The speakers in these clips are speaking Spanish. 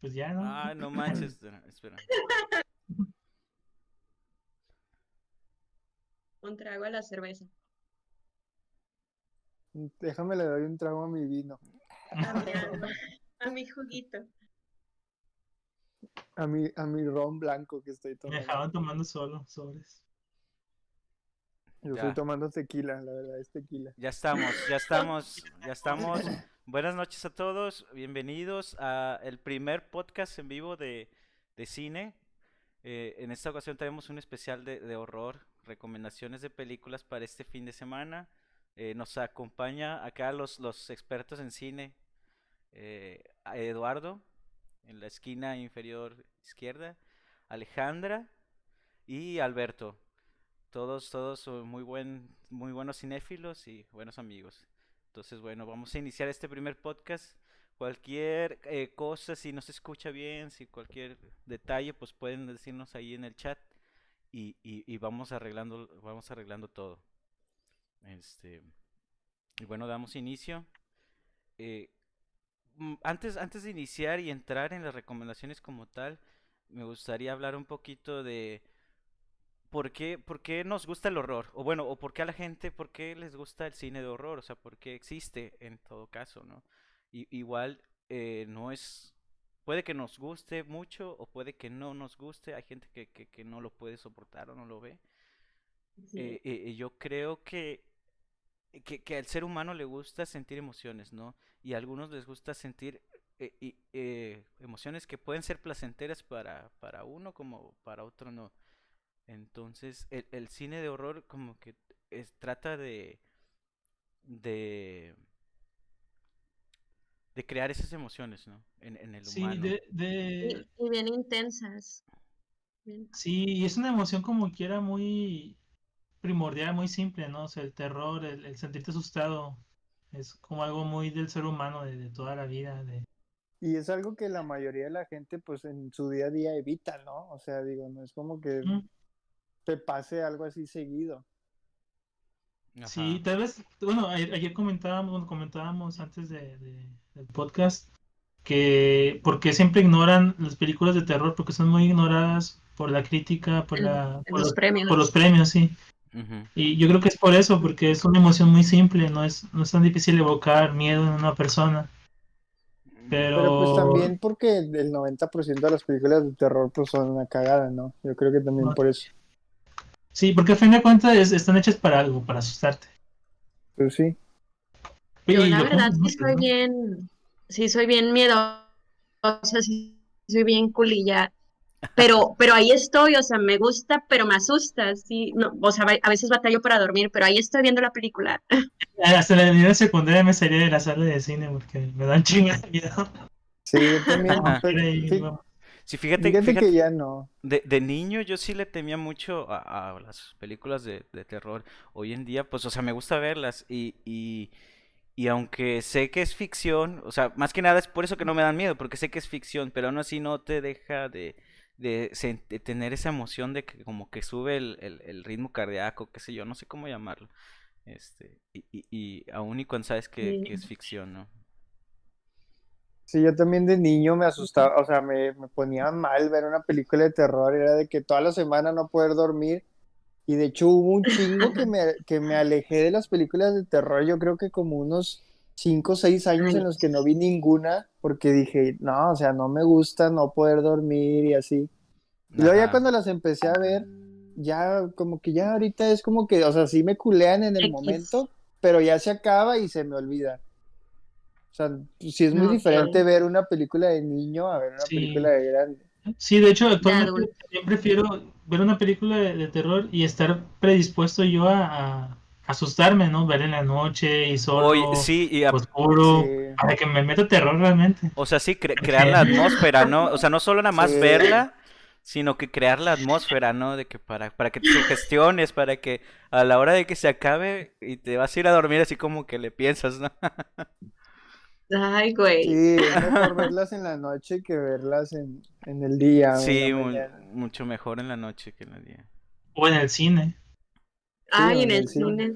pues ya, ¿no? Ah, no manches, espera. espera. Un trago a la cerveza. Déjame le doy un trago a mi vino. A mi, a mi juguito. A mi, a mi ron blanco que estoy Me tomando. dejaban tomando solo, sobres. Yo Ya. estoy tomando tequila, la verdad, es tequila. Ya estamos, ya estamos, ya estamos. Buenas noches a todos, bienvenidos a el primer podcast en vivo de, de cine. Eh, en esta ocasión tenemos un especial de, de horror, recomendaciones de películas para este fin de semana. Eh, nos acompaña acá los, los expertos en cine, eh, Eduardo, en la esquina inferior izquierda, Alejandra y Alberto. Todos, todos muy buen, muy buenos cinéfilos y buenos amigos. Entonces, bueno, vamos a iniciar este primer podcast. Cualquier eh, cosa, si no se escucha bien, si cualquier detalle, pues pueden decirnos ahí en el chat y, y, vamos arreglando, vamos arreglando todo. Este, y bueno, damos inicio. Eh, antes, antes de iniciar y entrar en las recomendaciones como tal, me gustaría hablar un poquito de por qué, por qué nos gusta el horror. O bueno, o por qué a la gente, por qué les gusta el cine de horror. O sea, por qué existe en todo caso, ¿no? I- igual eh, no es... Puede que nos guste mucho o puede que no nos guste. Hay gente que, que, que no lo puede soportar o no lo ve. Sí. Eh, eh, yo creo que, que, que al ser humano le gusta sentir emociones, ¿no? Y a algunos les gusta sentir eh, y, eh, emociones que pueden ser placenteras para, para uno como para otro no. Entonces, el, el cine de horror como que es- trata de, de, de crear esas emociones, ¿no? En, en el Sí, humano. de, de, Y, y bien intensas. Bien- sí, y es una emoción como quiera muy primordial, muy simple, ¿no? O sea, el terror, el, el sentirte asustado, es como algo muy del ser humano, de, de toda la vida, de... Y es algo que la mayoría de la gente, pues en su día a día evita, ¿no? O sea, digo, no es como que Mm. Te pase algo así seguido. Sí, Ajá. tal vez, bueno, ayer, ayer comentábamos, bueno, comentábamos antes de, de- del podcast que porque siempre ignoran las películas de terror porque son muy ignoradas por la crítica, por la, por los los, premios. por los premios, sí. Y yo creo que es por eso, porque es una emoción muy simple, no es, no es tan difícil evocar miedo en una persona. Pero, Pero pues también porque el 90% de las películas de terror pues son una cagada, ¿no? Yo creo que también No. por eso. Sí, porque a fin de cuentas es- están hechas para algo, para asustarte. Pero sí. Yo Y la verdad sí soy bien, sí soy bien miedosa, sí soy bien culilla, pero, pero ahí estoy, o sea, me gusta, pero me asusta, sí, no, o sea, a veces batallo para dormir, pero ahí estoy viendo la película. Hasta la nivel secundaria me salía de la sala de cine porque me dan chingas de miedo. Sí, yo también. Pero sí, Sí, fíjate, fíjate fíjate que ya no. De, de niño yo sí le temía mucho a, a las películas de, de terror. Hoy en día, pues, o sea, me gusta verlas y, y, y aunque sé que es ficción, o sea, más que nada es por eso que no me dan miedo, porque sé que es ficción, pero aún así no te deja de, de, tener esa emoción de que como que sube el, el, el ritmo cardíaco, qué sé yo, no sé cómo llamarlo. Este, y, y, y aún y cuando sabes que, que es ficción, ¿no? Sí, yo también de niño me asustaba, o sea, me, me ponía mal ver una película de terror, era de que toda la semana no poder dormir. Y de hecho hubo un chingo que me, que me alejé de las películas de terror, yo creo que como unos 5 o 6 años en los que no vi ninguna, porque dije, no, o sea, no me gusta no poder dormir y así. Y luego ya cuando las empecé a ver, ya como que ya ahorita es como que, o sea, sí me culean en el momento, pero ya se acaba y se me olvida. O sea, sí es muy No, diferente claro. ver una película de niño a ver una Sí. película de grande. Sí, de hecho, actualmente yo prefiero ver una película de, de terror y estar predispuesto yo a, a asustarme, ¿no? Ver en la noche y solo, Oye, sí, y a- oscuro, Sí. para que me meta terror realmente. O sea, sí, cre- crear la atmósfera, ¿no? O sea, no solo nada más Sí. verla, sino que crear la atmósfera, ¿no? De que para, para que te sugestiones, para que a la hora de que se acabe y te vas a ir a dormir así como que le piensas, ¿no? Ay, güey. Sí, es mejor verlas en la noche que verlas en, en el día. Sí, mucho mejor en la noche que en el día. O en el cine. Ay, Sí, en en el cine. cine.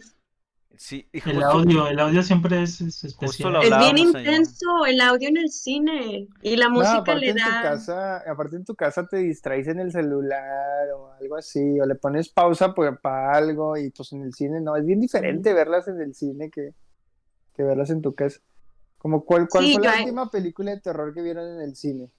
Sí, El justo- audio, el audio siempre es, es especial. Es bien intenso el audio en el cine y la No, música aparte le en tu da. casa, aparte en tu casa te distraes en el celular o algo así, o le pones pausa pues, para algo y pues en el cine no, es bien diferente verlas en el cine que, que verlas en tu casa. Como cuál, cuál Sí, fue la última película de terror que vieron en el cine?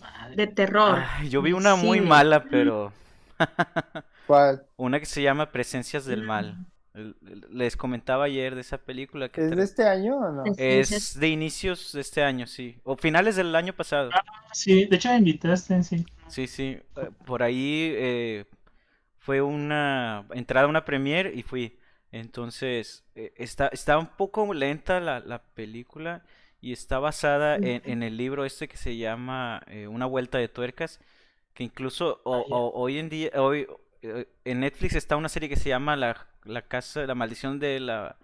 Madre. de terror. Ay, yo vi una muy Sí. mala, pero ¿Cuál? una que se llama Presencias del Mal. El- el- Les comentaba ayer de esa película que ¿Es tra- de este año o no? Es- de inicios de este año, sí, o finales del año pasado. Sí, de hecho me invitaste, sí. Sí, sí, eh, por ahí eh, fue una entrada a una premiere y fui. Entonces, eh, está, está un poco lenta la, la película y está basada en, en el libro este que se llama eh, Una vuelta de tuercas, que incluso o- Ah, o- hoy en día, hoy eh, en Netflix está una serie que se llama La, la casa, la maldición de la,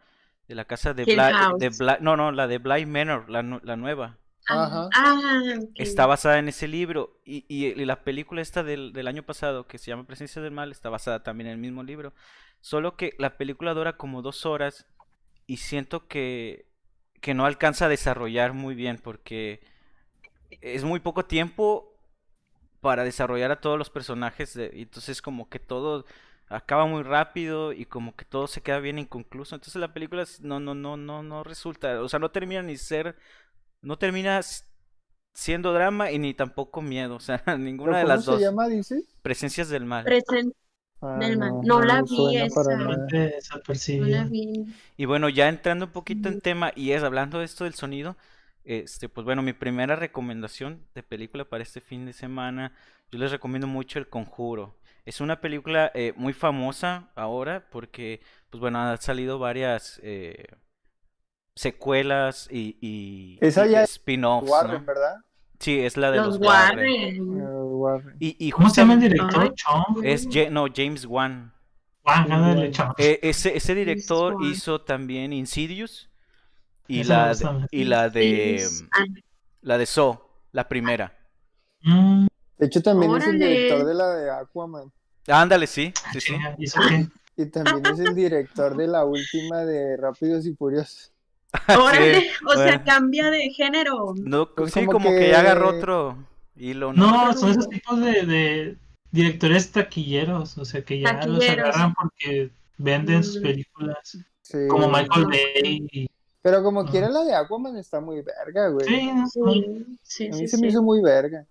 de la casa de Bly, de Bly- no, no, la de Bly Manor, la, la nueva. Ajá. Ah, ok. Está basada en ese libro y, y- y la película esta del, del año pasado que se llama Presencia del Mal está basada también en el mismo libro. Solo que la película dura como dos horas y siento que, que no alcanza a desarrollar muy bien porque es muy poco tiempo para desarrollar a todos los personajes de- y entonces como que todo acaba muy rápido y como que todo se queda bien inconcluso. Entonces la película no, no, no, no, no resulta, o sea, no termina ni ser, no termina siendo drama y ni tampoco miedo, o sea, ¿Pero ninguna de ¿Cómo las se dos. llama, dices? Presencias del mal. Presen- Ah. No la vi esa. Realmente no la vi. Y bueno, ya entrando un poquito en tema y es hablando de esto del sonido, este, pues bueno, mi primera recomendación de película para este fin de semana, yo les recomiendo mucho El Conjuro. Es una película eh, muy famosa ahora porque, pues bueno, han salido varias eh, secuelas y, y, Esa y ya es spin-offs, Warren, ¿no? ¿verdad? Sí, es la de Los los Warren. Warren. Warren. Y, y ¿Cómo se llama el director? Chong. es Ja- no, James Wan. Juan, ándale, Wan. Chong. Eh, ese, ese director hizo también Insidious y la, de, y la de Sí, ah, la de Saw, la primera. Mm, De hecho, también es el director de la de Aquaman. Ándale, sí, sí, sí. chinga, ¿y eso qué? Y también es el director de la última de Rápidos y Furiosos. Órale, Sí, o sea, cambia de género. No, Pues sí, como como que... que- ya agarró otro hilo, ¿no? No, son esos tipos de, de directores taquilleros, o sea, que ya los agarran porque venden sus Mm. películas, Sí. como Michael Ah. Bay. y- Pero como Ajá. quiera, la de Aquaman está muy verga, güey. Sí, no, no. Sí, sí, A mí sí, se me sí. hizo muy verga.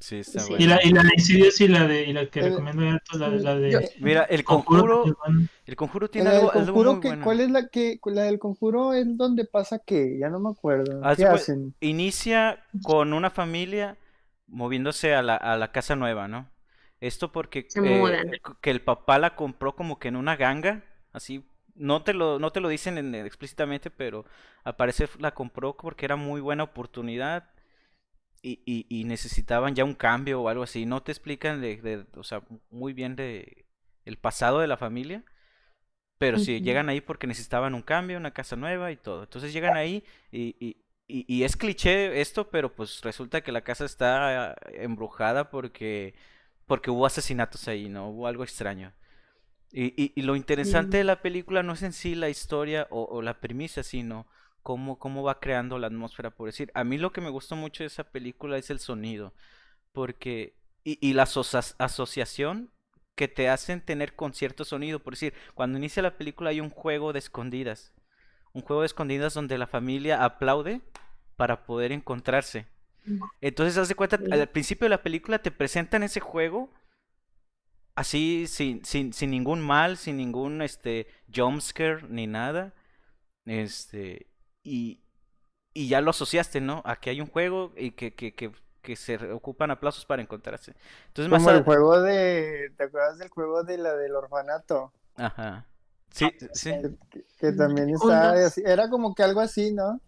Sí, está Sí. Y bueno. la, y la de Insidious y la de y la que El- recomiendo ya, pues, la, la de Yo- Mira, el Conjuro, el conjuro tiene algo, algo conjuro, muy que, bueno. ¿cuál es la que, la del conjuro es donde pasa qué? Ya no me acuerdo. Haz ¿Qué cuen- hacen? Inicia con una familia moviéndose a la, a la casa nueva, ¿no? Esto porque eh, que el papá la compró como que en una ganga, así, no te lo, no te lo dicen en- explícitamente, pero al parecer la compró porque era muy buena oportunidad y, y, y necesitaban ya un cambio o algo así. No te explican de, de- o sea, muy bien de el pasado de la familia, pero sí, llegan ahí porque necesitaban un cambio, una casa nueva y todo. Entonces llegan ahí y, y, y, y es cliché esto, pero pues resulta que la casa está embrujada porque, porque hubo asesinatos ahí, ¿no? Hubo algo extraño. Y, y, y lo interesante de la película no es en sí la historia o, o la premisa, sino cómo, cómo va creando la atmósfera, por decir. A mí lo que me gustó mucho de esa película es el sonido, porque... Y, y la asocia- asociación que te hacen tener con cierto sonido, por decir, cuando inicia la película hay un juego de escondidas, un juego de escondidas donde la familia aplaude para poder encontrarse. Entonces, haz de cuenta, al principio de la película te presentan ese juego así sin, sin, sin ningún mal, sin ningún este jumpscare ni nada. Este, y, y ya lo asociaste, ¿no? A que hay un juego y que, que, que, que se ocupan aplausos para encontrarse. Entonces, más Como el a- juego de. ¿Te acuerdas del juego de la del orfanato? Ajá. Sí, sí. Que, que- que también así- Era como que algo así, ¿no?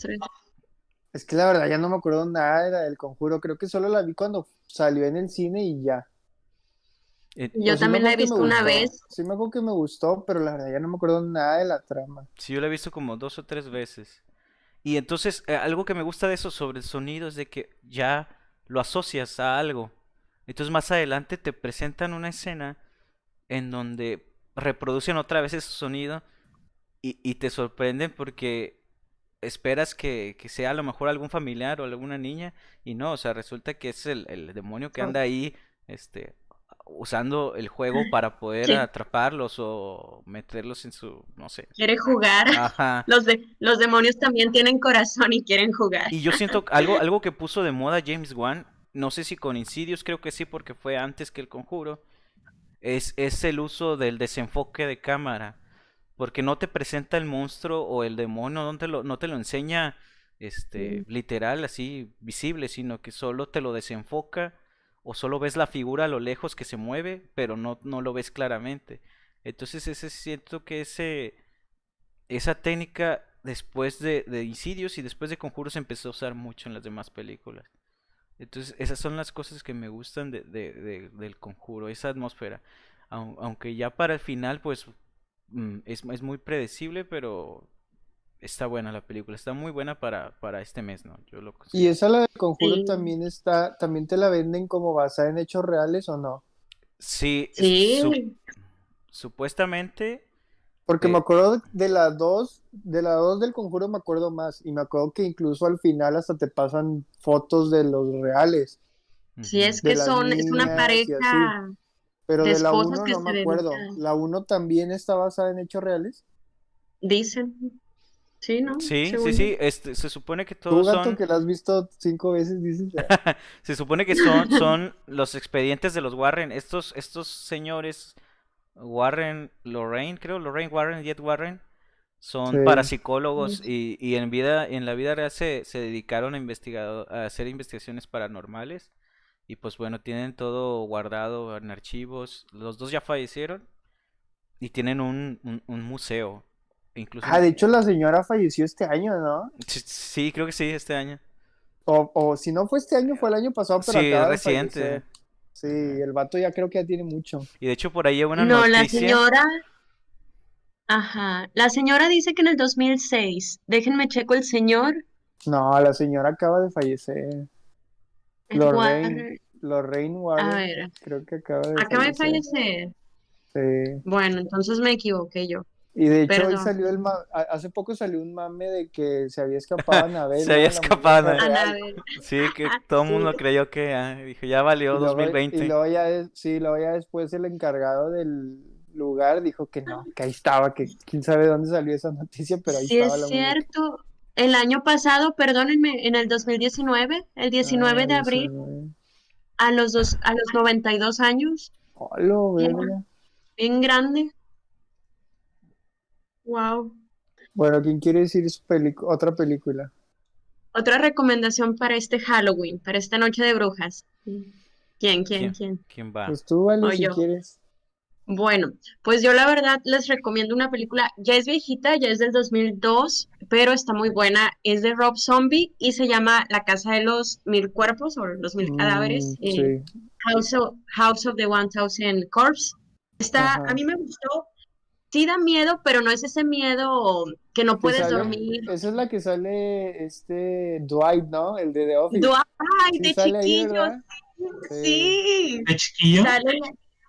Tres. Es que la verdad ya no me acuerdo nada de la del conjuro. Creo que solo la vi cuando salió en el cine y ya. Eh, Yo Pues sí también la he visto una gustó. vez. Sí me acuerdo que me gustó, pero la verdad ya no me acuerdo nada de la trama. Sí, yo la he visto como dos o tres veces. Y entonces, eh, algo que me gusta de eso sobre el sonido es de que ya lo asocias a algo. Entonces, más adelante te presentan una escena en donde reproducen otra vez ese sonido y, y te sorprenden porque esperas que, que sea a lo mejor algún familiar o alguna niña y no, o sea, resulta que es el, el demonio que anda ahí, este, usando el juego para poder Sí. atraparlos o meterlos en su, no sé. Quiere jugar. Ajá. Los, de, los demonios también tienen corazón y quieren jugar. Y yo siento que algo, algo que puso de moda James Wan, no sé si con Insidious, creo que sí, porque fue antes que el conjuro, es, es el uso del desenfoque de cámara. Porque no te presenta el monstruo o el demonio, no te lo, no te lo enseña este, literal, así, visible, sino que solo te lo desenfoca o solo ves la figura a lo lejos que se mueve, pero no, no lo ves claramente. Entonces ese siento que ese, esa técnica después de, de Insidious y después de Conjuros empezó a usar mucho en las demás películas. Entonces esas son las cosas que me gustan de, de- de- del Conjuro, esa atmósfera. Au- aunque ya para el final pues mm, es, es muy predecible, pero está buena la película, está muy buena para, para este mes, ¿no? Yo lo Y esa la del conjuro Sí. también está, también te la venden como basada en hechos reales o no? Sí, Sí, su- supuestamente Porque Eh. me acuerdo de las dos, de las dos del conjuro me acuerdo más, y me acuerdo que incluso al final hasta te pasan fotos de los reales, sí, es que son, es una pareja. así. pero De de la esposas uno que no se me acuerdo. ¿La uno también está basada en hechos reales? Dicen. Sí, ¿no? Sí, sí, Según sí, este, se supone que Tú, todos gato, son, que la has visto cinco veces, dices. se supone que son, son los expedientes de los Warren, estos, estos señores Warren, Lorraine, creo, Lorraine Warren y Ed Warren, son Sí. parapsicólogos y, y en vida, en la vida real se, se dedicaron a investigado, a hacer investigaciones paranormales y pues bueno, tienen todo guardado en archivos, los dos ya fallecieron y tienen un, un, un museo, incluso Ah, de hecho la señora falleció este año, ¿no? sí, sí, creo que sí, este año. O, o si no fue este año, fue el año pasado, pero Sí, acaba de reciente. fallecer. Sí, el vato ya creo que ya tiene mucho. Y de hecho por ahí hay una No, la señora. Ajá. La señora dice que en el 2006. Déjenme checo el señor. No, la señora acaba de fallecer. Ed Lorraine. Warren. Lorraine A ver. creo que acaba de Acaba de fallecer. fallecer. Sí. Bueno, entonces me equivoqué yo. Y de hecho hoy salió el ma- hace poco salió un mame de que se había escapado Anabel, Se había escapado. Anabel. Sí, que todo el Sí. mundo creyó que ah, dijo, ya valió Y luego, 2020. y luego ya, es- sí, luego ya después el encargado del lugar dijo que no, que ahí estaba, que quién sabe dónde salió esa noticia, pero ahí Sí, estaba es la muñeca. cierto. El año pasado, perdónenme, en el 2019, el 19 de Ah, abril, 19. a los dos, a los 92 años, Hola, verga. bien grande. Wow. Bueno, ¿quién quiere decir su otra película? Otra recomendación para este Halloween, para esta noche de brujas. ¿Quién, quién, ¿Quién? quién? ¿Quién va? Pues tú, vale, O si yo. quieres. Bueno, pues yo la verdad les recomiendo una película, ya es viejita, ya es del 2002, pero está muy buena, es de Rob Zombie y se llama La Casa de los Mil Cuerpos o Los Mil Cadáveres, Mm, eh, sí. House of, House of the One Thousand Corpse. Está, a mí me gustó, sí da miedo, pero no es ese miedo que no Que puedes sale- dormir. Esa es la que sale este Dwight, ¿no? El de The Office. ¡Ay, Sí de chiquillos! ¿verdad? Sí, De chiquillo. sale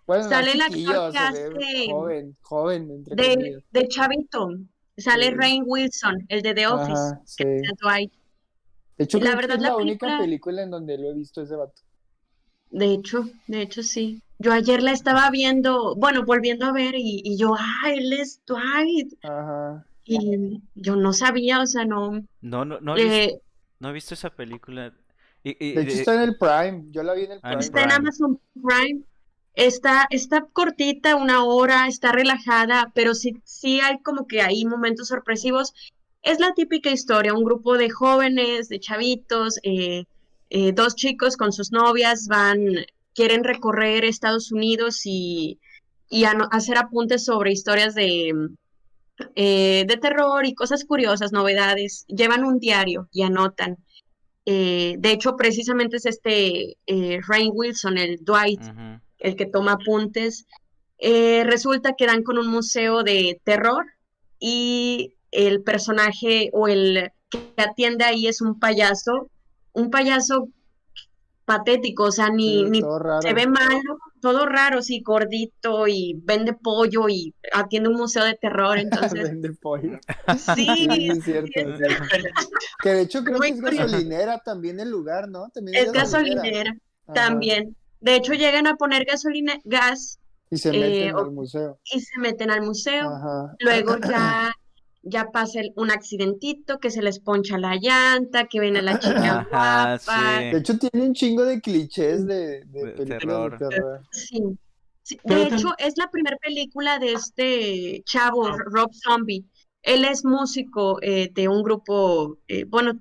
Bueno, no Sale el actor chiquillo, que se ve hace- joven, joven, entre de, comillas. de chavito, sale Sí. Rain Wilson, el de The Office. Ajá, sí. de Dwight. De hecho, la creo que verdad, es la la única película- película en donde lo he visto ese vato. De hecho, de hecho sí. Yo ayer la estaba viendo, bueno, volviendo a ver y, y yo, ah, él es Dwight. Ajá. Y yo no sabía, o sea, no. No, no, no, he eh, no he visto esa película. Y, y- De hecho, de- está en el Prime. Yo la vi en el Ah, Prime. está en. Amazon Prime. Está, está cortita, una hora, está relajada, pero sí, sí hay como que hay momentos sorpresivos. Es la típica historia, un grupo de jóvenes, de chavitos, eh, eh, dos chicos con sus novias van, quieren recorrer Estados Unidos y, y hacer apuntes sobre historias de, eh, de terror y cosas curiosas, novedades. Llevan un diario y anotan. Eh, de hecho, precisamente es este eh, Rainn Wilson, el Dwight, el que toma apuntes. Eh, resulta que dan con un museo de terror y el personaje o el que atiende ahí es un payaso, un payaso patético, o sea, ni, Sí, ni se ve malo, todo raro, sí, gordito y vende pollo y atiende un museo de terror, entonces, Vende pollo. sí, Sí, es cierto. sí, es cierto. Que de hecho creo Muy que es curioso. gasolinera también el lugar, ¿no? También es gasolinera también. De hecho, llegan a poner gasolina, gas Y se meten Eh, al museo. y se meten al museo. Ajá. Luego ya, ya pasa el- un accidentito, que se les poncha la llanta, que viene la chica Ajá, guapa. sí. De hecho, tiene un chingo de clichés de, de De películas terror. de terror. Sí. De hecho, es la primera película de este chavo, Rob Zombie. Él es músico eh, de un grupo, eh, bueno,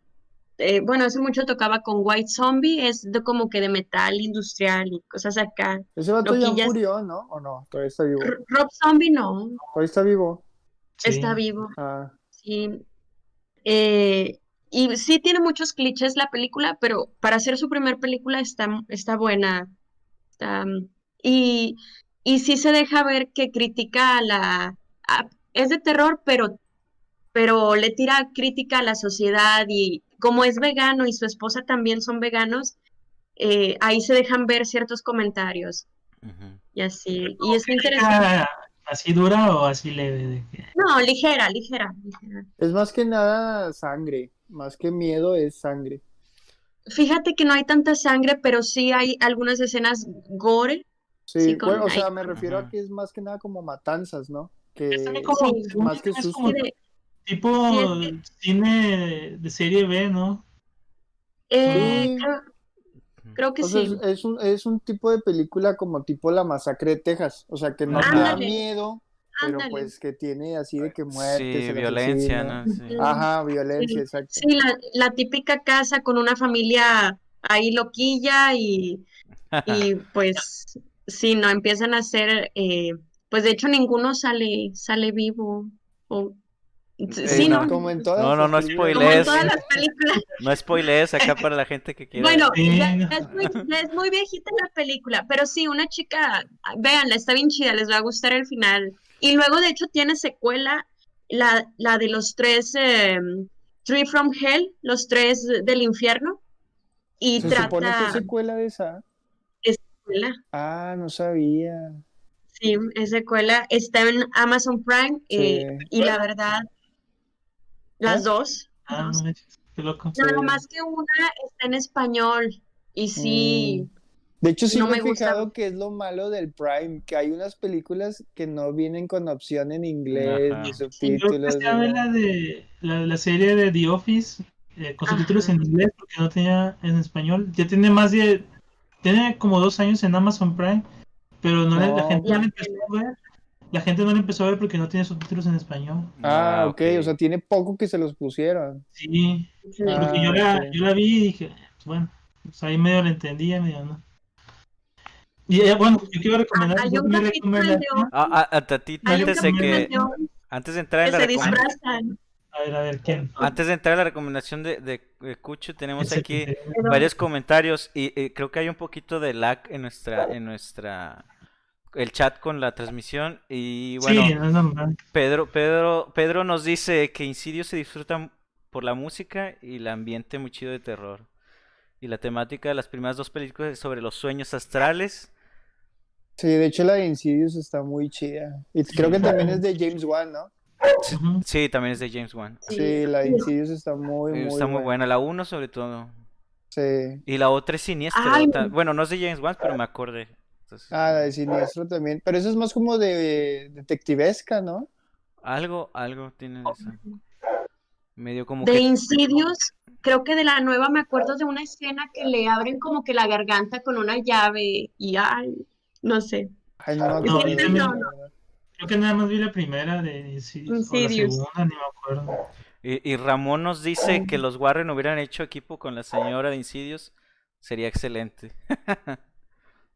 eh, bueno, hace mucho tocaba con White Zombie, es de como que de metal industrial y cosas acá. Ese vato ya murió, ¿no? ¿O no? Todavía está vivo. R- Rob Zombie no, Todavía está vivo. Sí. está vivo. Ah, Sí. Eh, y sí tiene muchos clichés la película, pero para hacer su primer película está, está buena. Está, y, y sí se deja ver que critica a la... a- es de terror, pero, pero le tira crítica a la sociedad y como es vegano y su esposa también son veganos, eh, ahí se dejan ver ciertos comentarios y así. Y es interesante. ¿Así dura o así leve? De que- No, ligera, ligera, ligera. es más que nada sangre. Más que miedo es sangre. Fíjate que no hay tanta sangre, pero sí hay algunas escenas gore. Sí, Sí, con- bueno, o sea, me refiero Ajá. a que es más que nada como matanzas, ¿no? Que Es como, Sí. Más que es susto. como Sí, de- tipo Sí, cine de serie B, ¿no? eh, Sí. creo, creo que sí. es, un, es un tipo de película como tipo La Masacre de Texas. O sea, que no te da miedo, pero Ándale. pues que tiene así de que muertes, Sí, el violencia. ¿no? Sí. Ajá, violencia, Sí. exacto. Sí, la, la típica casa con una familia ahí loquilla y, y pues sí, no empiezan a hacer, eh, pues de hecho ninguno sale, sale vivo. O, sí, no. no, Como en todas No, no, las no películas. como en spoilees. todas las películas. No spoilees acá para la gente que quiera. Bueno, ya, ya es muy, ya es muy viejita la película, pero sí, una chica, véanla, está bien chida, les va a gustar el final. Y luego, de hecho, tiene secuela, la, la de los tres, eh, Three from Hell, los tres del infierno, y Se supone que trata es secuela de esa. secuela, Ah, no sabía. sí, es secuela, está en Amazon Prime, eh, Sí. y la verdad, las ¿Eh? dos, Ah, no manches, qué loco. nada Sí. más que una está en español, y sí... Mm. De hecho, sí No me he gusta. fijado que es lo malo del Prime, que hay unas películas que no vienen con opción en inglés, ni subtítulos. esta ni vez nada. la de la, la serie de The Office eh, con subtítulos en inglés porque no tenía en español. Ya tiene más de tiene como dos años en Amazon Prime, pero no le- la No. gente no le empezó a ver. La gente no le empezó a ver porque no tiene subtítulos en español. Ah, ok, o sea, tiene poco que se los pusieron. Sí, sí. Ah, porque yo la, ok. yo la vi y dije, pues, bueno, pues ahí medio la entendía, medio no. Y eh, bueno, yo quiero recomendar Hay yo un capítulo. Ah, ah, ah, Tatito, Hay antes de que, antes de entrar en la se recomendación, disfrazan. A ver, a ver, ¿quién? antes de entrar en la recomendación de, de, de Cucho, tenemos aquí varios comentarios y eh, creo que hay un poquito de lag en nuestra, en nuestra, el chat con la transmisión y bueno, Sí, no es normal. Pedro, Pedro, Pedro nos dice que Insidious se disfruta por la música y el ambiente muy chido de terror. Y la temática de las primeras dos películas es sobre los sueños astrales. Sí, de hecho la de Insidious está muy chida. Y creo que también es de James Wan, ¿no? Sí, también es de James Wan. Sí, la de Insidious está muy, Eh, muy Está muy buena. buena, la uno sobre todo. Sí. Y la otra es ta- Bueno, no es de James Wan, pero me acordé. Entonces, Ah, la de Siniestro también. Pero eso es más como de detectivesca, ¿no? Algo, algo tiene eso. Medio como De que... Insidious, creo que de la nueva me acuerdo de una escena que le abren como que la garganta con una llave y ay, no sé. Ay, no No, yo la verdad. Creo que nada más vi la primera de Insidious, o la Insidious. segunda, ni me acuerdo. Y, y Ramón nos dice que los Warren hubieran hecho equipo con la señora de Insidious. Sería excelente.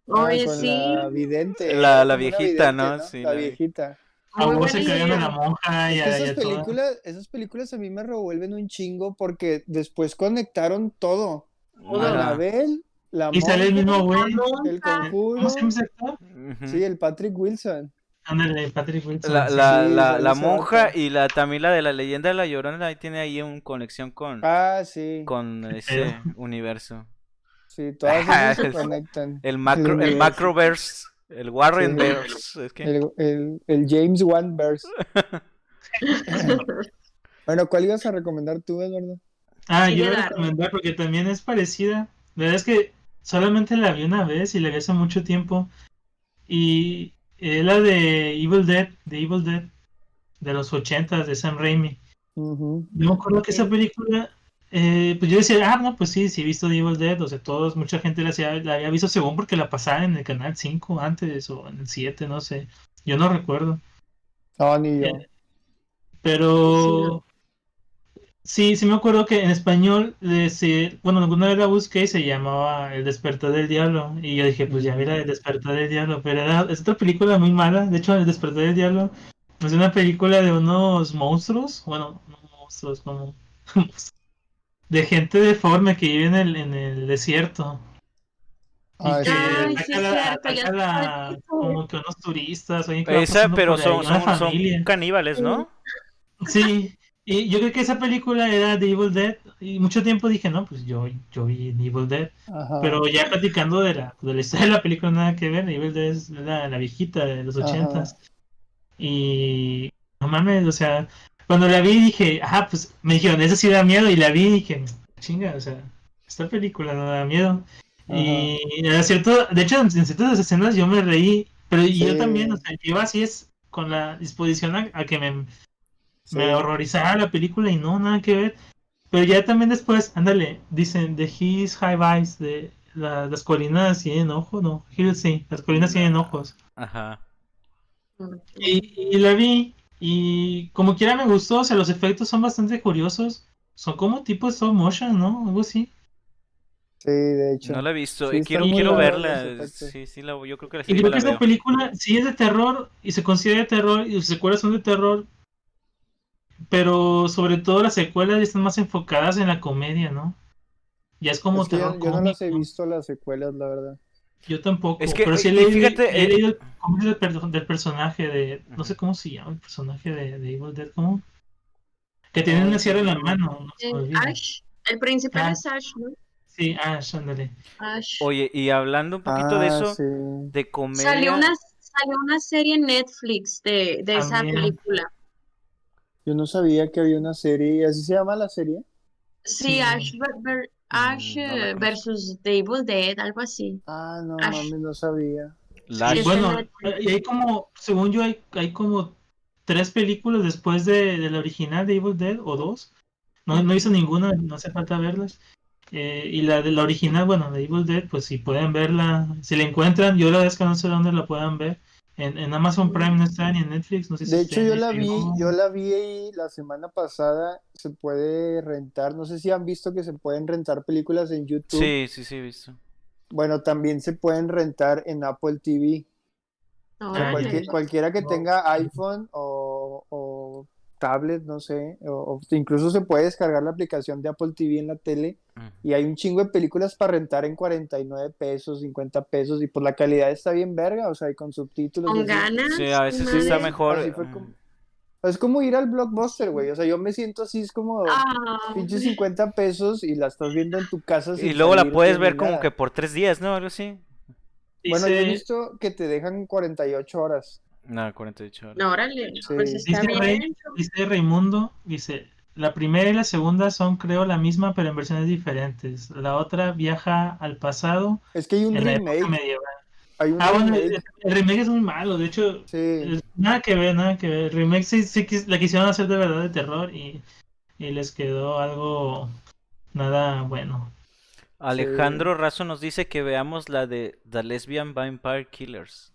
Ah, Oye, con sí, la vidente. La- la viejita, vidente, ¿no? Sí, la la- viejita. A vos se idea. la monja y esas películas, esas películas a mí me revuelven un chingo porque después conectaron todo. Ajá. Anabel, la Y sale el monja, mismo güey. La el monja. conjuro. Sí, el Patrick Wilson. Ándale, Patrick Wilson. La, la, sí, la, la monja y la también la de la leyenda de la Llorona ahí tiene ahí una conexión con, Ah, sí. con ese universo. Sí, todas se conectan. El macro, el universo. macroverse, el Warren Sí. verse, es que El, el, el James Wan verse. Bueno, ¿cuál ibas a recomendar tú, Eduardo? Ah, yo voy a recomendar porque también es parecida. La verdad es que solamente la vi una vez y la vi hace mucho tiempo. Y es la de Evil Dead, de Evil Dead, de los 80 de Sam Raimi. Ujú. Yo me acuerdo que esa película, eh, pues yo decía, ah, no, pues sí, sí he visto The Evil Dead, o sea, todos, mucha gente la, hacía- la había visto según porque la pasaban en el canal 5 antes o en el 7, no sé, yo no recuerdo, No, ni yo. Eh, pero sí, sí me acuerdo que en español, se- bueno, alguna vez la busqué y se llamaba El despertar del diablo, y yo dije, pues ya mira, El despertar del diablo, pero era, es otra película muy mala, de hecho, El despertar del diablo es una película de unos monstruos, bueno, no monstruos, como de gente deforme que vive en el, en el desierto. Y Ah, que sí. Ay, sí, ataca la- cierto, la- como que unos turistas, que esa, pero son, son, caníbales, ¿no? Sí, y yo creo que esa película era de Evil Dead, y mucho tiempo dije, no, pues yo, yo vi Evil Dead, Ajá. pero ya platicando de la, de la historia de la película, nada que ver, Evil Dead es la, la viejita de los ochentas, y no mames, o sea, cuando la vi dije, ah, pues me dijeron, esa sí da miedo, y la vi y dije, chinga, o sea, esta película no da miedo. Y era cierto, de hecho, en ciertas escenas yo me reí, pero yo también, o sea, yo así es con la disposición a, a que me, Sí. me horrorizara la película y no, nada que ver. Pero ya también después, ándale, dicen de His High Vibes, de la- las colinas tienen ojos, no, Hills sí, las colinas tienen ojos. Ajá. Y, y la vi, y como quiera me gustó, o sea, los efectos son bastante curiosos, son como tipo stop motion, ¿no? Algo así. Sí, de hecho. No la he visto, Sí, quiero, quiero verla. Sí, sí, la, yo creo que la, Y creo que esa veo. película sí es de terror y se considera de terror y sus secuelas son de terror, pero sobre todo las secuelas ya están más enfocadas en la comedia, ¿no? Ya es como Es que yo, terror yo no las he visto las secuelas, la verdad. Yo tampoco, Es que, pero sí y- he leído, fíjate, he eh, leído el cómic del, del personaje de, no sé cómo se llama el personaje de, de Evil Dead, ¿cómo? Que tiene Ah, una sierra en la mano, no. Ash, el principal Ash. es Ash, ¿no? Sí, Ash, ándale. Ash. Oye, y hablando un poquito de Ah, eso, sí. de comedia. Salió una, salió una serie en Netflix de, de esa película. Yo no sabía que había una serie, ¿así se llama la serie? Sí, Sí. Ash, ver- ver- Ash Mm, no eh, versus The Evil Dead, algo así. Ah, no Ash. mames, no sabía. Lash. Bueno, Netflix. y hay como, según yo, hay, hay como tres películas después de, de la original de Evil Dead, o dos. No, no hizo ninguna, no hace falta verlas. Eh, y la de la original, bueno, de Evil Dead, pues si pueden verla, si la encuentran, yo la verdad es que no sé dónde la puedan ver. En, en Amazon Prime no está ni en Netflix, no sé si De hecho, yo la vi, yo la vi ahí la semana pasada, se puede rentar, no sé si han visto que se pueden rentar películas en YouTube. Sí, sí, sí, he visto. Bueno, también se pueden rentar en Apple TV. O sea, cualquier- cualquiera que No. tenga iPhone o tablet, no sé, o, o incluso se puede descargar la aplicación de Apple TV en la tele Mm. y hay un chingo de películas para rentar en 49 pesos, 50 pesos y pues la calidad está bien verga, o sea, y con subtítulos. Con ganas. Sí, a veces sí está mejor. Así fue mm, como- Es como ir al blockbuster, güey, o sea, yo me siento así, es como Ah, pinches 50 pesos y la estás viendo en tu casa Y luego la puedes ver como nada. que por tres días, ¿no? Algo así. Bueno, yo he visto que te dejan 48 horas. No, 48 horas. no, órale, Sí. pues está Dice, Rey- dice Raimundo, dice, la primera y la segunda son creo la misma pero en versiones diferentes. La otra viaja al pasado Es que hay un en la época remake, medieval. hay un Ah, bueno, remake, el, el remake es muy malo, de hecho, sí. es- nada que ver, nada que ver. El remake sí, sí la quisieron hacer de verdad de terror y, y les quedó algo nada bueno. Alejandro Razo nos dice que veamos la de The Lesbian Vampire Killers.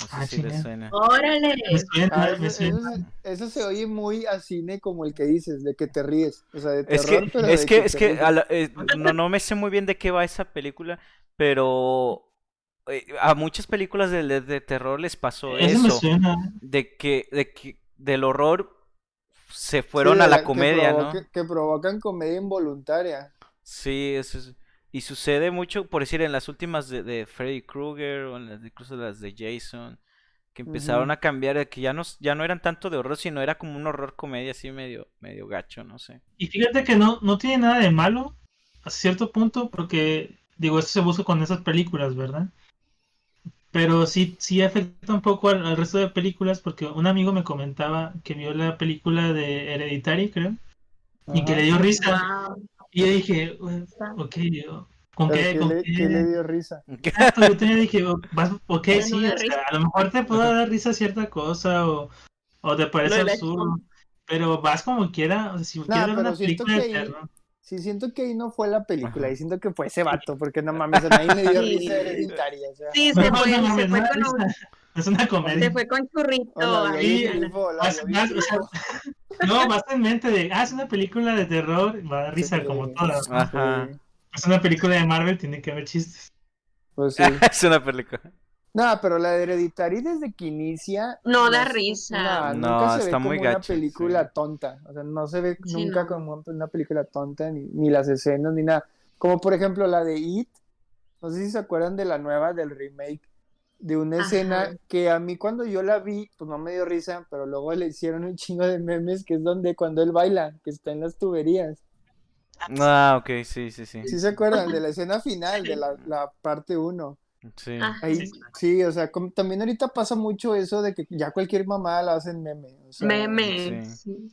No sé Ah, si le suena. Órale. Me suena, Ah, me eso, suena. eso se- eso se oye muy a cine como el que dices, de que te ríes. O sea, de Es terror, que, pero es de que, que es que la- eh, no, no me sé muy bien de qué va esa película, pero eh, a muchas películas de, de- de terror les pasó Eso me eso, suena. de que, de que del horror se fueron a la que comedia, ¿no? Que provocan comedia involuntaria. Sí, eso es- y sucede mucho, por decir, en las últimas de, de Freddy Krueger o en las, incluso las de Jason, que empezaron a cambiar, de que ya no, ya no eran tanto de horror, sino era como un horror comedia así medio, medio gacho, no sé. Y fíjate que no, no tiene nada de malo a cierto punto porque digo, esto se busca con esas películas, ¿verdad? Pero sí, sí afecta un poco al, al resto de películas porque un amigo me comentaba que vio la película de Hereditary, creo, y que le dio risa. Wow. Y yo dije, "Bueno, ok, yo, ¿con qué? ¿qué con le, qué?". qué le dio risa? Exacto, yo también dije, "Oh, vas- ok, no sí, o sea, a lo mejor te puede dar risa cierta cosa o, o te parece Lo absurdo, pero vas como quiera, o sea, si Nah, quieres ver una siento película de que ahí- terror, Sí, siento que ahí no fue la película, ahí siento que fue ese vato, porque no mames, a nadie le dio Sí. risa hereditaria. O sea, Sí, no, se no fue, se fue no, con un, es- una se comedia. fue con churrito. o la vio ahí. bien grifo, la Más- más, o sea. No, vas en mente de, ah, es una película de terror, va a dar risa Sí. como todas. ¿no? Ajá. Es una película de Marvel, tiene que haber chistes. Pues sí. es una película. No, pero la de Hereditary desde que inicia. No da risa. No, nunca se ve está como muy una gacho, película sí. tonta. O sea, no se ve Sí, nunca no. como una película tonta, ni, ni las escenas, ni nada. Como por ejemplo la de It. No sé si se acuerdan de la nueva, del remake. De una Ajá. escena que a mí cuando yo la vi, pues no me dio risa, pero luego le hicieron un chingo de memes, que es donde cuando él baila, que está en las tuberías. Ah, ok, sí, sí, sí. ¿Sí se acuerdan de la escena final de la, la parte 1? Sí. Ah, Ahí, Sí. sí, o sea, como también ahorita pasa mucho eso de que ya cualquier mamá la hacen meme. o sea, Meme. sí. sí.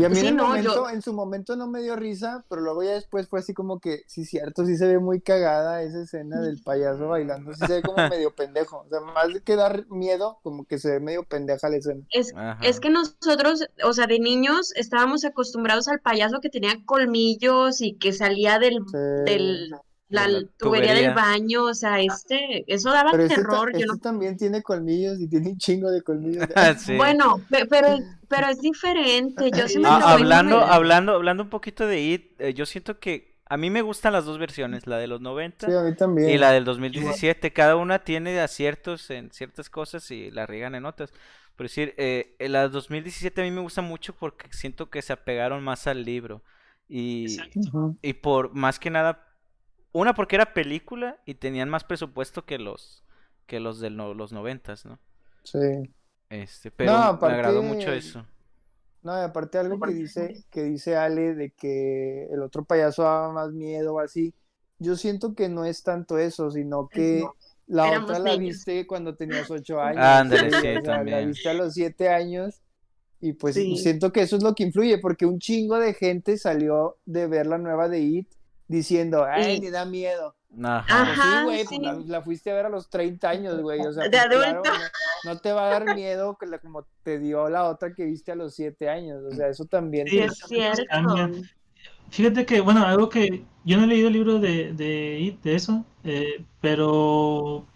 Y a mí Sí, en, el no, momento, yo- en su momento no me dio risa, pero luego ya después fue así como que, sí, cierto, sí se ve muy cagada esa escena del payaso bailando, sí se ve como medio pendejo. O sea, más de que dar miedo, como que se ve medio pendeja la escena. Es, es que nosotros, o sea, de niños estábamos acostumbrados al payaso que tenía colmillos y que salía del, Sí. del la tubería del baño, o sea, este, eso daba Pero este, terror, yo este no también tiene colmillos y tiene un chingo de colmillos. Ah, sí. Bueno, pe- pero, pero es diferente. Yo sí me Ah, hablando, hablando, hablando un poquito de It, eh, yo siento que a mí me gustan las dos versiones, la de los 90 Sí, a mí también. y la del 2017. Cada una tiene aciertos en ciertas cosas y la riegan en otras. Por decir, eh, la del 2017 a mí me gusta mucho porque siento que se apegaron más al libro. Y, Exacto. Y por más que nada, una porque era película y tenían más presupuesto que los que los de no- los noventas, ¿no? Sí. Este, pero No, me agradó mucho eso. No, y aparte algo que dice, que dice Ale de que el otro payaso daba más miedo o así. Yo siento que no es tanto eso, sino que la Éramos otra la niños. viste cuando tenías ocho años. Ándale, sí, o sea, La también. viste a los siete años y pues Sí. siento que eso es lo que influye, porque un chingo de gente salió de ver la nueva de It diciendo, ay, Y- me da miedo. Ajá. Ajá, sí, güey, pues sí. la, la fuiste a ver a los 30 años, güey. O sea, De pues, claro, adulto. no, no te va a dar miedo que la- como te dio la otra que viste a los 7 años. O sea, eso también. Sí, Es cierto. Fíjate que, bueno, algo que yo no he leído el libro de, de de eso, eh, pero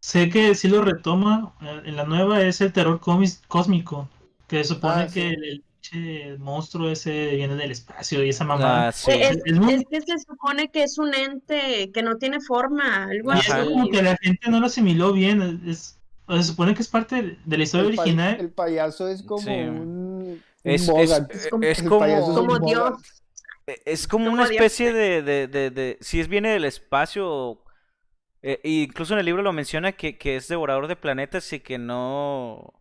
sé que sí lo retoma. eh, En la nueva es el terror cósmico, que supone Ah, sí. que el, el monstruo ese viene del espacio y esa mamá. Ah, sí. Es, Es muy- es que se supone que es un ente que no tiene forma, algo Ajá. eso como así. que la gente no lo asimiló bien. Es, o sea, se supone que es parte de la historia el, pa- original. el payaso es como Sí. un, un Es, es, como- es es un. Dios. eh, es como como una especie de, de, de, de- si es viene del espacio, eh, e incluso en el libro lo menciona que, que es devorador de planetas y que no,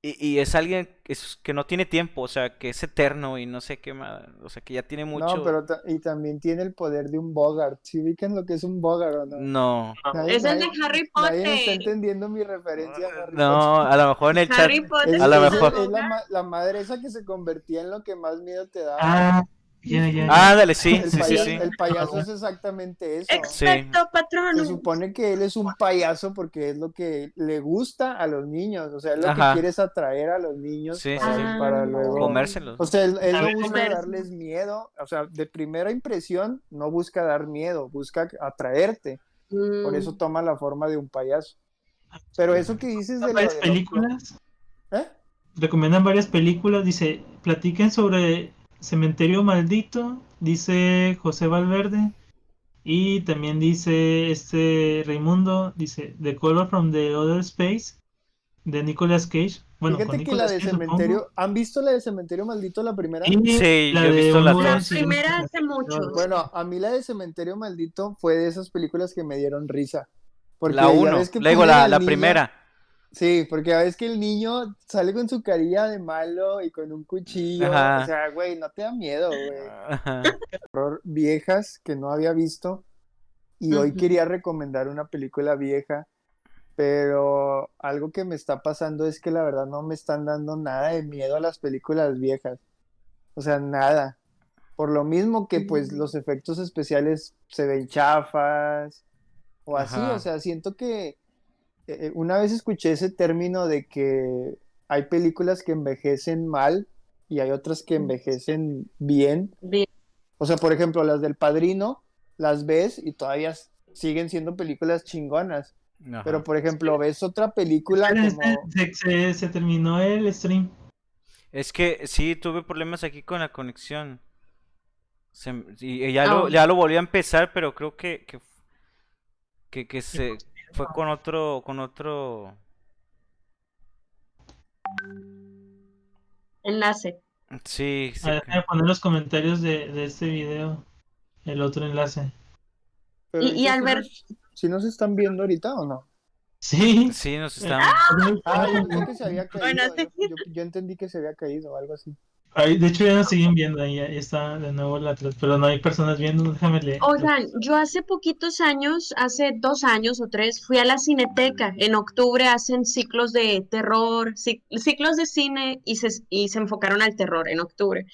y, y es alguien que, es- que no tiene tiempo, o sea, que es eterno y no sé qué más, o sea, que ya tiene mucho, No, pero ta- y también tiene el poder de un Bogart. ¿Sí ubican lo que es un Bogart o no? no, Nadie- Es el de Harry Nadie está Potter. entendiendo mi referencia a Harry no, a lo mejor en el chat, Harry Potter. Es, A lo mejor. es la, ma- la madre esa que se convertía en lo que más miedo te daba. Ah, ya, ya. ah, dale, sí, el, sí, sí, payaso, sí, el payaso es exactamente eso. Exacto, patrón. Se supone que él es un payaso porque es lo que le gusta a los niños, o sea, es lo Ajá. que quiere es atraer a los niños Sí, para, sí. para luego... comérselos, O sea, él, no busca darles miedo, o sea, de primera impresión no busca dar miedo, busca atraerte, por Mm. eso toma la forma de un payaso. Pero eso que dices de de películas. ¿Eh? recomiendan varias películas, dice, platiquen sobre Cementerio Maldito, dice José Valverde, y también dice este Raimundo, dice The Color from the Other Space, de Nicolas Cage. Bueno, con Fíjate que la Nicolas de Cage, supongo. Cementerio, ¿han visto la de Cementerio Maldito la primera? Y Sí, la yo he de visto La al primera hace mucho. Bueno, a mí la de Cementerio Maldito fue de esas películas que me dieron risa. Porque la uno, ponen la, la niño- primera, Sí, porque a veces que el niño sale con su carilla de malo y con un cuchillo. Ajá. O sea, güey, no te da miedo, güey. Horror viejas que no había visto. Y hoy quería recomendar una película vieja. Pero algo que me está pasando es que la verdad no me están dando nada de miedo a las películas viejas. O sea, nada. Por lo mismo que pues Mm. los efectos especiales se ven chafas o así. Ajá. O sea, siento que eh, una vez escuché ese término de que hay películas que envejecen mal y hay otras que envejecen bien. Bien. O sea, por ejemplo, las del Padrino, las ves y todavía siguen siendo películas chingonas. Ajá. Pero, por ejemplo, ves otra película como... Se, se- se terminó el stream. Es que sí, tuve problemas aquí con la conexión. Se y y ya lo, Ah. ya lo volví a empezar, pero creo que, que, que, que se fue con otro, con otro. Enlace. Sí, sí. A ver, que- poner los comentarios de, de este video el otro enlace. pero Y- y sí Albert- nos- ¿Sí nos están viendo ahorita o no? Sí. Sí, nos están. Ah, yo pensé que se había caído. Bueno, sí. yo, yo- yo entendí que se había caído o algo así. Ahí, de hecho ya nos siguen viendo, ahí, está de nuevo la pero no hay personas viendo, déjame leer. Oigan, yo hace poquitos años, hace dos años o tres, fui a la Cineteca. En octubre hacen ciclos de terror, cic- ciclos de cine y se, y se enfocaron al terror en octubre.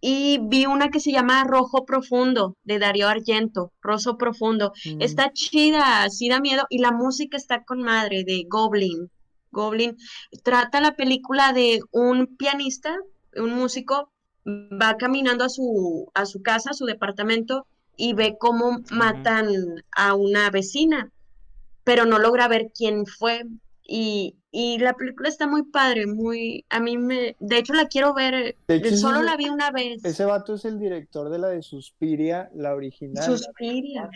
Y vi una que se llama Rojo Profundo, de Darío Argento, Rosso Profundo. Mm. Está chida, sí da miedo, y la música está con madre, de Goblin. Goblin trata la película de un pianista, un músico, va caminando a su, a su casa, a su departamento, y ve cómo matan a una vecina, pero no logra ver quién fue. Y, y la película está muy padre, muy, a mí me, de hecho la quiero ver, hecho, ese solo la vi una vez. Ese vato es el director de la de Suspiria, la original. Suspiria.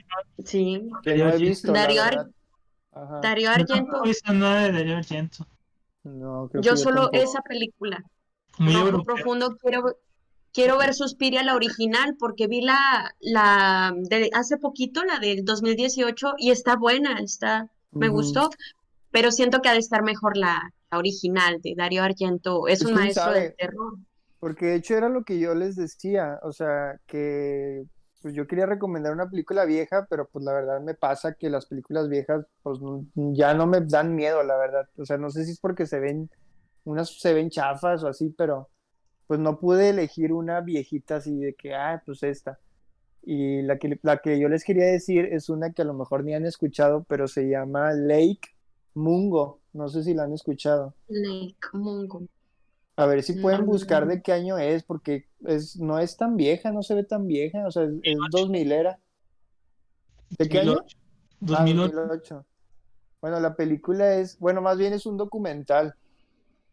Sí. que no he Darío visto, Darío Ar- verdad. Ajá. Darío Yo Argento. tampoco he visto nada de Darío Argento. No, creo Yo que solo tampoco. esa película. Muy Rojo europeo. Profundo quiero quiero ver Suspiria la original porque vi la la de hace poquito la del 2018 y está buena, está me Ujú. gustó, pero siento que ha de estar mejor la, la original de Darío Argento. Es Pues, un maestro sabe. del terror. Porque de hecho era lo que yo les decía, o sea, que pues yo quería recomendar una película vieja, pero pues la verdad me pasa que las películas viejas pues ya no me dan miedo, la verdad. O sea, no sé si es porque se ven, unas se ven chafas o así, pero pues no pude elegir una viejita así de que, ah, pues esta. Y la que, la que yo les quería decir es una que a lo mejor ni han escuchado, pero se llama Lake Mungo. No sé si la han escuchado. Lake Mungo. A ver si pueden buscar de qué año es, porque es, no es tan vieja, no se ve tan vieja, o sea, es, es 2000 era. ¿De qué año? 2008. Ah, 2008. 2008. Bueno, la película es, bueno, más bien es un documental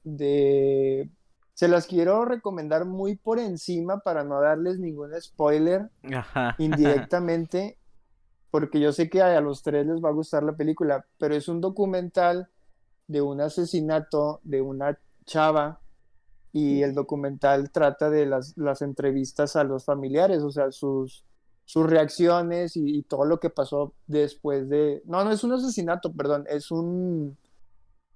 de... Se las quiero recomendar muy por encima para no darles ningún spoiler Ajá. indirectamente, porque yo sé que a los tres les va a gustar la película, pero es un documental de un asesinato de una chava y el documental trata de las, las entrevistas a los familiares, o sea, sus, sus reacciones y, y todo lo que pasó después de... No, no es un asesinato, perdón, es un...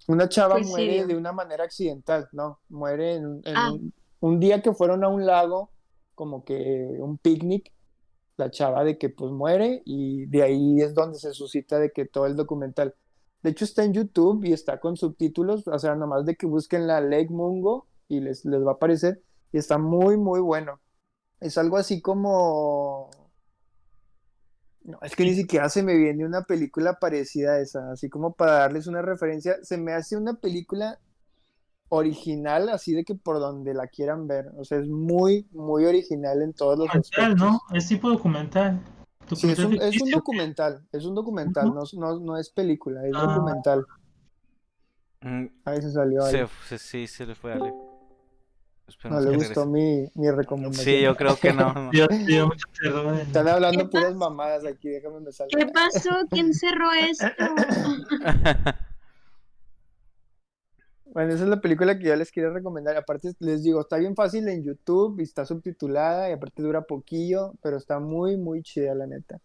Una chava muere Suicidio. de una manera accidental, ¿no? Muere en, un- en Ah. un, un día que fueron a un lago, como que un picnic, la chava de que pues muere y de ahí es donde se suscita de que todo el documental. De hecho está en YouTube y está con subtítulos, o sea, nomás de que busquen la Lake Mungo y les, les va a aparecer y está muy, muy bueno. Es algo así como... No, es que ni siquiera se me viene una película parecida a esa, así como para darles una referencia, se me hace una película original, así de que por donde la quieran ver, o sea, es muy, muy original en todos los Documental, aspectos. ¿no? Es tipo documental. Sí, es un, Documental es un documental, es un documental, Ujú. no, no, no es película, es Ah. documental. Mm, Ahí se salió se Ale. f- sí, se le fue a No le gustó mi, mi recomendación. Sí, yo creo que no. Están hablando ¿Qué puras mamadas aquí, déjame me salgo. ¿Qué pasó? ¿Quién cerró esto? Bueno, esa es la película que yo les quería recomendar. Aparte, les digo, está bien fácil en YouTube y está subtitulada y aparte dura poquillo, pero está muy, muy chida, la neta.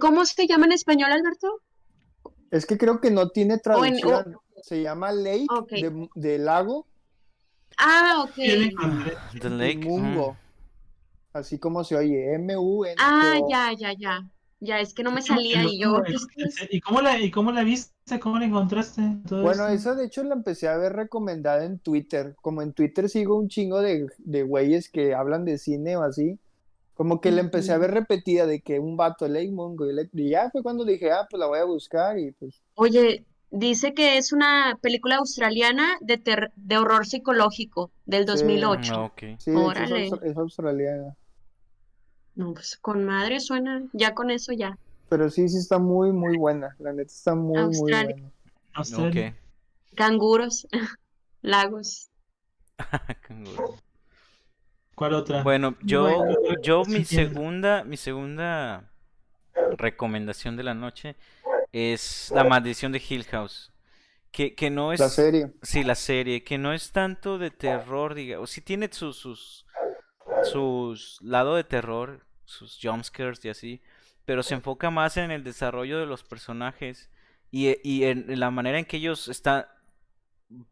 ¿Cómo se llama en español, Alberto? Es que creo que no tiene O en- traducción. Se llama Lake de, de lago Ah, ok. The y Lake. Mungo. Así como se oye, M-U-N. Ah, ya, ya, ya. Ya, es que no me salía y yo. ¿Y cómo la, y cómo la viste? ¿Cómo la encontraste? Todo Bueno, eso? esa de hecho la empecé a ver recomendada en Twitter. Como en Twitter sigo un chingo de, de güeyes que hablan de cine o así. Como que la empecé a ver repetida de que un vato Lake Mungo y, y ya fue cuando dije, ah, pues la voy a buscar y pues Oye, dice que es una película australiana de, ter- de horror psicológico del Sí. 2008. Ah, ok. sí, hecho es, Órale. es australiana. No, pues con madre suena, ya con eso ya. Pero sí, sí está muy, muy buena. La neta está muy, muy buena. Australia. Ok. Canguros, lagos. Canguro. ¿Cuál otra? Bueno, yo, Bueno, yo mi segunda, mi segunda recomendación de la noche es La Maldición de Hill House. Que, que no es. La serie. Sí, la serie, que no es tanto de terror, diga, o sí tiene sus, sus, sus lado de terror, sus jumpscares y así, pero se enfoca más en el desarrollo de los personajes y, e- y en, en la manera en que ellos están,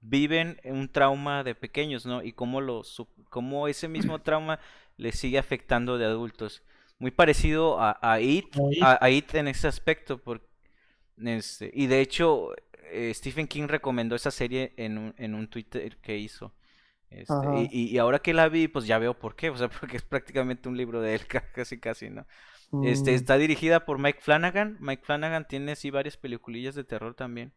viven un trauma de pequeños, ¿no? Y cómo, lo, sup- cómo ese mismo trauma les sigue afectando de adultos. Muy parecido a, a It, a, a It en ese aspecto, por- este, y de hecho eh, Stephen King recomendó esa serie en un, en un Twitter que hizo. Este, y, y- y ahora que la vi, pues ya veo por qué, o sea, porque es prácticamente un libro de él, ca- casi casi, ¿no? Este, Mm, está dirigida por Mike Flanagan. Mike Flanagan tiene sí varias peliculillas de terror también.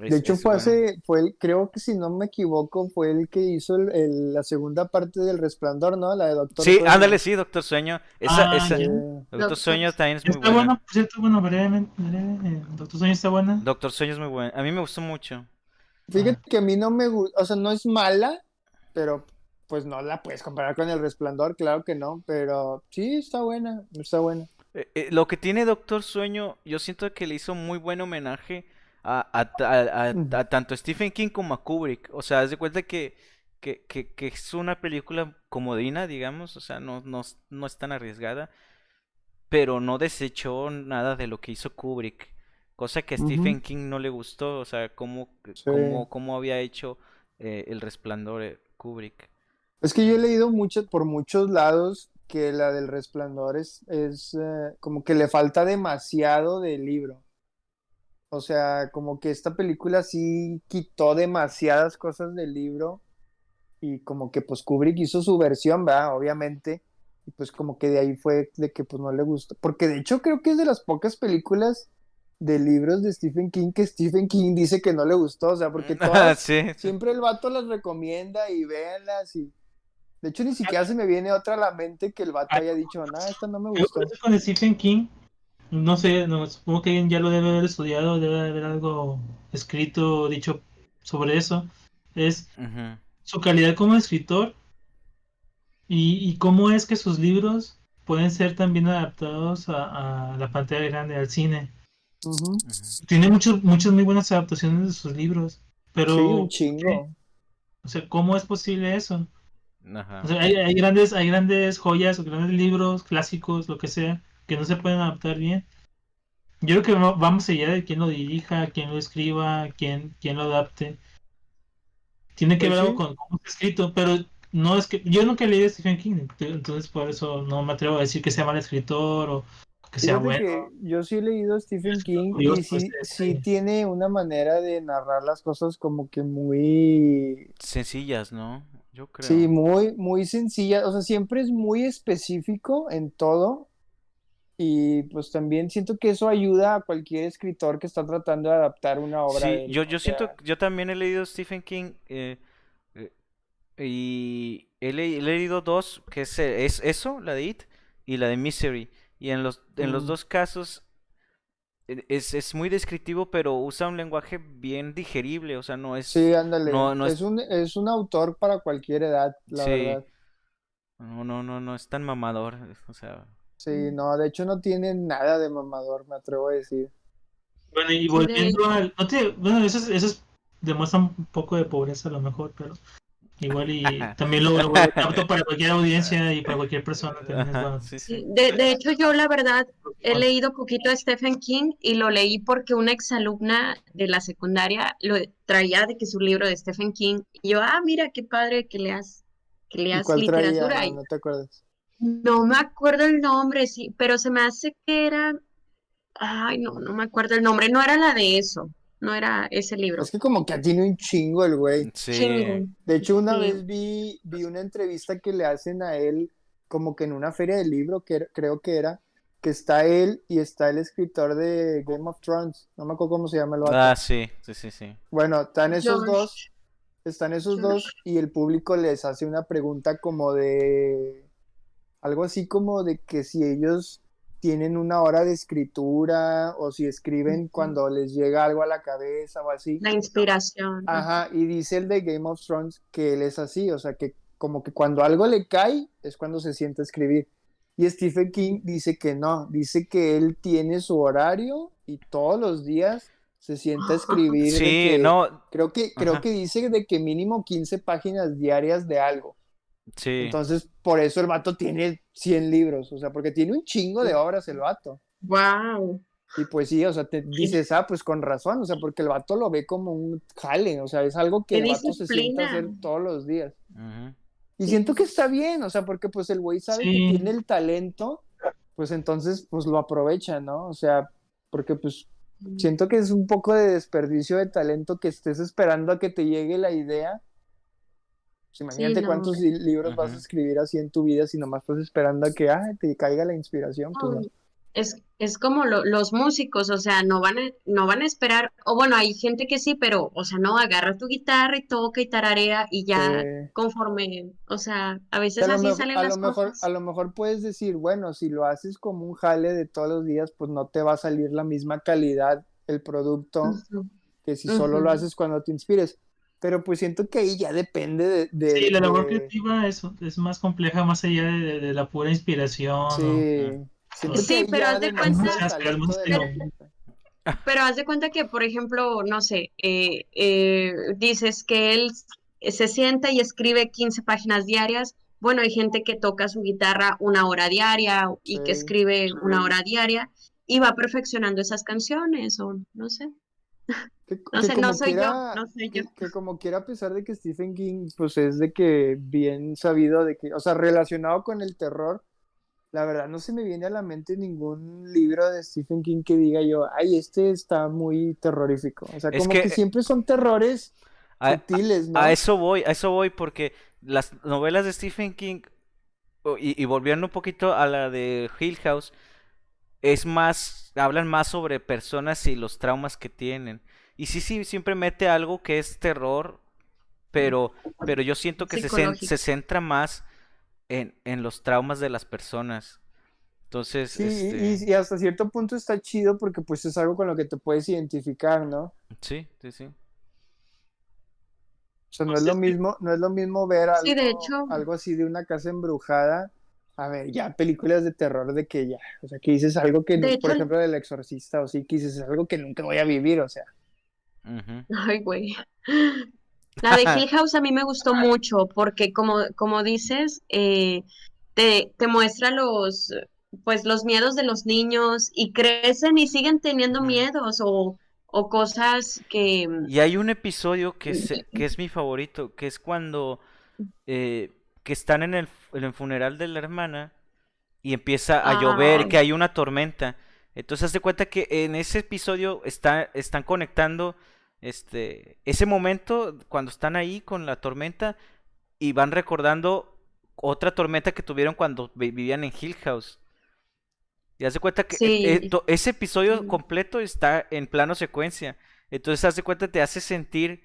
Es- De hecho, fue bueno. hace, fue el, creo que si no me equivoco, fue el que hizo el- el- la segunda parte del Resplandor, ¿no? La de Doctor Sí, Sueño. ándale, sí, Doctor Sueño. Esa, Ah, esa, Doctor Sueño también es muy Está buena. buena, por cierto, bueno, brevemente, breve, eh, Doctor Sueño está buena. Doctor Sueño es muy buena. A mí me gustó mucho. Fíjate que a mí no me gusta, o sea, no es mala, pero pues no la puedes comparar con el Resplandor, claro que no, pero sí está buena, está buena. Eh, eh, lo que tiene Doctor Sueño, yo siento que le hizo muy buen homenaje a, a a- tanto Stephen King como a Kubrick. O sea, haz de cuenta que, que, que, que es una película comodina, digamos, o sea, no, no, es- no es tan arriesgada, pero no desechó nada de lo que hizo Kubrick. Cosa que a. Stephen King no le gustó, o sea, cómo, Sí. cómo, cómo había hecho eh, El Resplandor eh, Kubrick. Es que yo he leído mucho, por muchos lados que la del Resplandor es, es eh, como que le falta demasiado del libro. O sea, como que esta película sí quitó demasiadas cosas del libro y como que pues Kubrick hizo su versión, ¿verdad? Obviamente. Y pues como que de ahí fue de que pues no le gustó. Porque de hecho creo que es de las pocas películas de libros de Stephen King que Stephen King dice que no le gustó. O sea, porque todas, sí. Siempre el vato las recomienda y véanlas y... De hecho, ni siquiera se me viene otra a la mente que el vato haya dicho, nada, esta no me Yo gustó. creo que con Stephen King, no sé, no, supongo que alguien ya lo debe haber estudiado, debe haber algo escrito, dicho sobre eso. Es su calidad como escritor y, y cómo es que sus libros pueden ser también adaptados a, a la pantalla grande, al cine. Tiene muchos, muchas muy buenas adaptaciones de sus libros, pero, Sí, un chingo. o sea, ¿cómo es posible eso? Ajá. O sea, hay, hay grandes, hay grandes joyas, o grandes libros, clásicos, lo que sea, que no se pueden adaptar bien. Yo creo que va- vamos allá de quién lo dirija, quién lo escriba, quién, quién lo adapte. Tiene que Pues ver algo sí. con cómo está escrito, pero no es que yo nunca leí a Stephen King, entonces por eso no me atrevo a decir que sea mal escritor o que sea Fíjate bueno. que yo sí he leído a Stephen King Dios, y sí, sí sí. tiene una manera de narrar las cosas como que muy, Sencillas, ¿no? Yo creo. sí, muy, muy sencilla. O sea, siempre es muy específico en todo. Y pues también siento que eso ayuda a cualquier escritor que está tratando de adaptar una obra Sí, de él. yo, yo sea, siento, yo también he leído Stephen King eh, eh, y he, le- he leído dos, que es, es eso, la de It y la de Misery. Y en los, en los Mm. dos casos eh, es, es muy descriptivo, pero usa un lenguaje bien digerible, o sea, no es... Sí, ándale. no- no es... es- un, es un autor para cualquier edad, la Sí. verdad. No, no, no, no es tan mamador, o sea... Sí, no, de hecho no tiene nada de mamador, me atrevo a decir. Bueno, y de volviendo al... no te- bueno, eso, es- eso es- demuestra un poco de pobreza a lo mejor, pero Igual y también lo, lo apto para cualquier audiencia y para cualquier persona. También es bueno. Sí, sí. De, de hecho, yo la verdad he leído poquito a Stephen King y lo leí porque una exalumna de la secundaria lo traía de que su libro de Stephen King. Y yo, ah, mira, qué padre que leas, que ¿Y leas cuál traía? literatura. No, Y no te acuerdas. No me acuerdo el nombre, sí, pero se me hace que era, ay, no, no me acuerdo el nombre, no era la de eso, no era ese libro. Es que como que tiene un chingo el güey. Sí. Chingo. De hecho, una Sí. vez vi, vi una entrevista que le hacen a él, como que en una feria de libro, que era- creo que era, que está él y está el escritor de Game of Thrones. No me acuerdo cómo se llama el vato. Ah, sí, sí, sí, sí. Bueno, están esos George. dos, están esos George. dos y el público les hace una pregunta como de algo así como de que si ellos tienen una hora de escritura o si escriben cuando les llega algo a la cabeza o así. La inspiración. Ajá, y dice el de Game of Thrones que él es así, o sea, que como que cuando algo le cae es cuando se sienta a escribir. Y Stephen King dice que no, dice que él tiene su horario y todos los días se sienta a escribir. de Sí, que- no, Creo que, creo Ajá. que dice de que mínimo 15 páginas diarias de algo. Sí. Entonces, por eso el vato tiene 100 libros, o sea, porque tiene un chingo de obras el vato. Wow. Y pues sí, o sea, te dices, ah, pues con razón, o sea, porque el vato lo ve como un jale, o sea, es algo que el vato se sienta a hacer todos los días. Y siento que está bien, o sea, porque pues el güey sabe que tiene el talento, pues entonces pues lo aprovecha, ¿no? O sea, porque pues siento que es un poco de desperdicio de talento que estés esperando a que te llegue la idea. Pues imagínate no, cuántos li- libros vas a escribir así en tu vida si nomás estás esperando a que ah, te caiga la inspiración, pues no. Es, es como lo- los músicos, o sea, no van a, no van a esperar, o bueno, hay gente que sí, pero, o sea, no, agarra tu guitarra y toca y tararea y ya Eh, conforme, o sea, a veces a así mejor, salen a las lo mejor, cosas. a lo mejor puedes decir, bueno, si lo haces como un jale de todos los días, pues no te va a salir la misma calidad el producto que si solo lo haces cuando te inspires. Pero pues siento que ahí ya depende de... de- Sí, la labor de- creativa es, es más compleja más allá de, de- de la pura inspiración. ¿no? Sí, siento Sí, que pero haz de cuenta- Pero- haz de cuenta que, por ejemplo, no sé, eh, eh, dices que él se sienta y escribe 15 páginas diarias. Bueno, hay gente que toca su guitarra una hora diaria y que Sí. escribe una hora diaria y va perfeccionando esas canciones o no sé. Que, No que sé, no como soy yo, quiera- no soy que- yo. que como quiera, a pesar de que Stephen King, pues es de que bien sabido de que, o sea, relacionado con el terror, la verdad no se me viene a la mente ningún libro de Stephen King que diga yo, ay, este está muy terrorífico. O sea, Es como que- que, siempre son terrores A- sutiles, ¿no? A eso voy, a eso voy, porque las novelas de Stephen King, o- y, y volviendo un poquito a la de Hill House, es más, hablan más sobre personas y los traumas que tienen. Y sí, sí, siempre mete algo que es terror, pero, pero yo siento que se, se centra más en, en los traumas de las personas. Entonces, Sí, este, y, y hasta cierto punto está chido porque pues es algo con lo que te puedes identificar, ¿no? sí, sí, sí. O sea, no Pues es lo mismo, no es lo mismo ver algo, Sí, de hecho. algo así de una casa embrujada. A ver, ya películas de terror de que ya, o sea, que dices algo que, De no- hecho, por el- ejemplo, del exorcista, o sí, que dices algo que nunca voy a vivir, o sea. Ay, güey. La de Hill House a mí me gustó mucho porque como, como dices, eh, te, te muestra los, pues, los miedos de los niños y crecen y siguen teniendo miedos o, o cosas que... Y hay un episodio que, se- que es mi favorito, que es cuando eh, que están en el, en el funeral de la hermana y empieza a llover, Ah. que hay una tormenta. Entonces haz de cuenta que en ese episodio está, están conectando este, ese momento cuando están ahí con la tormenta y van recordando otra tormenta que tuvieron cuando vi- vivían en Hill House. Y haz de cuenta que Sí. eh, ese episodio completo está en plano secuencia. Entonces haz de cuenta te hace sentir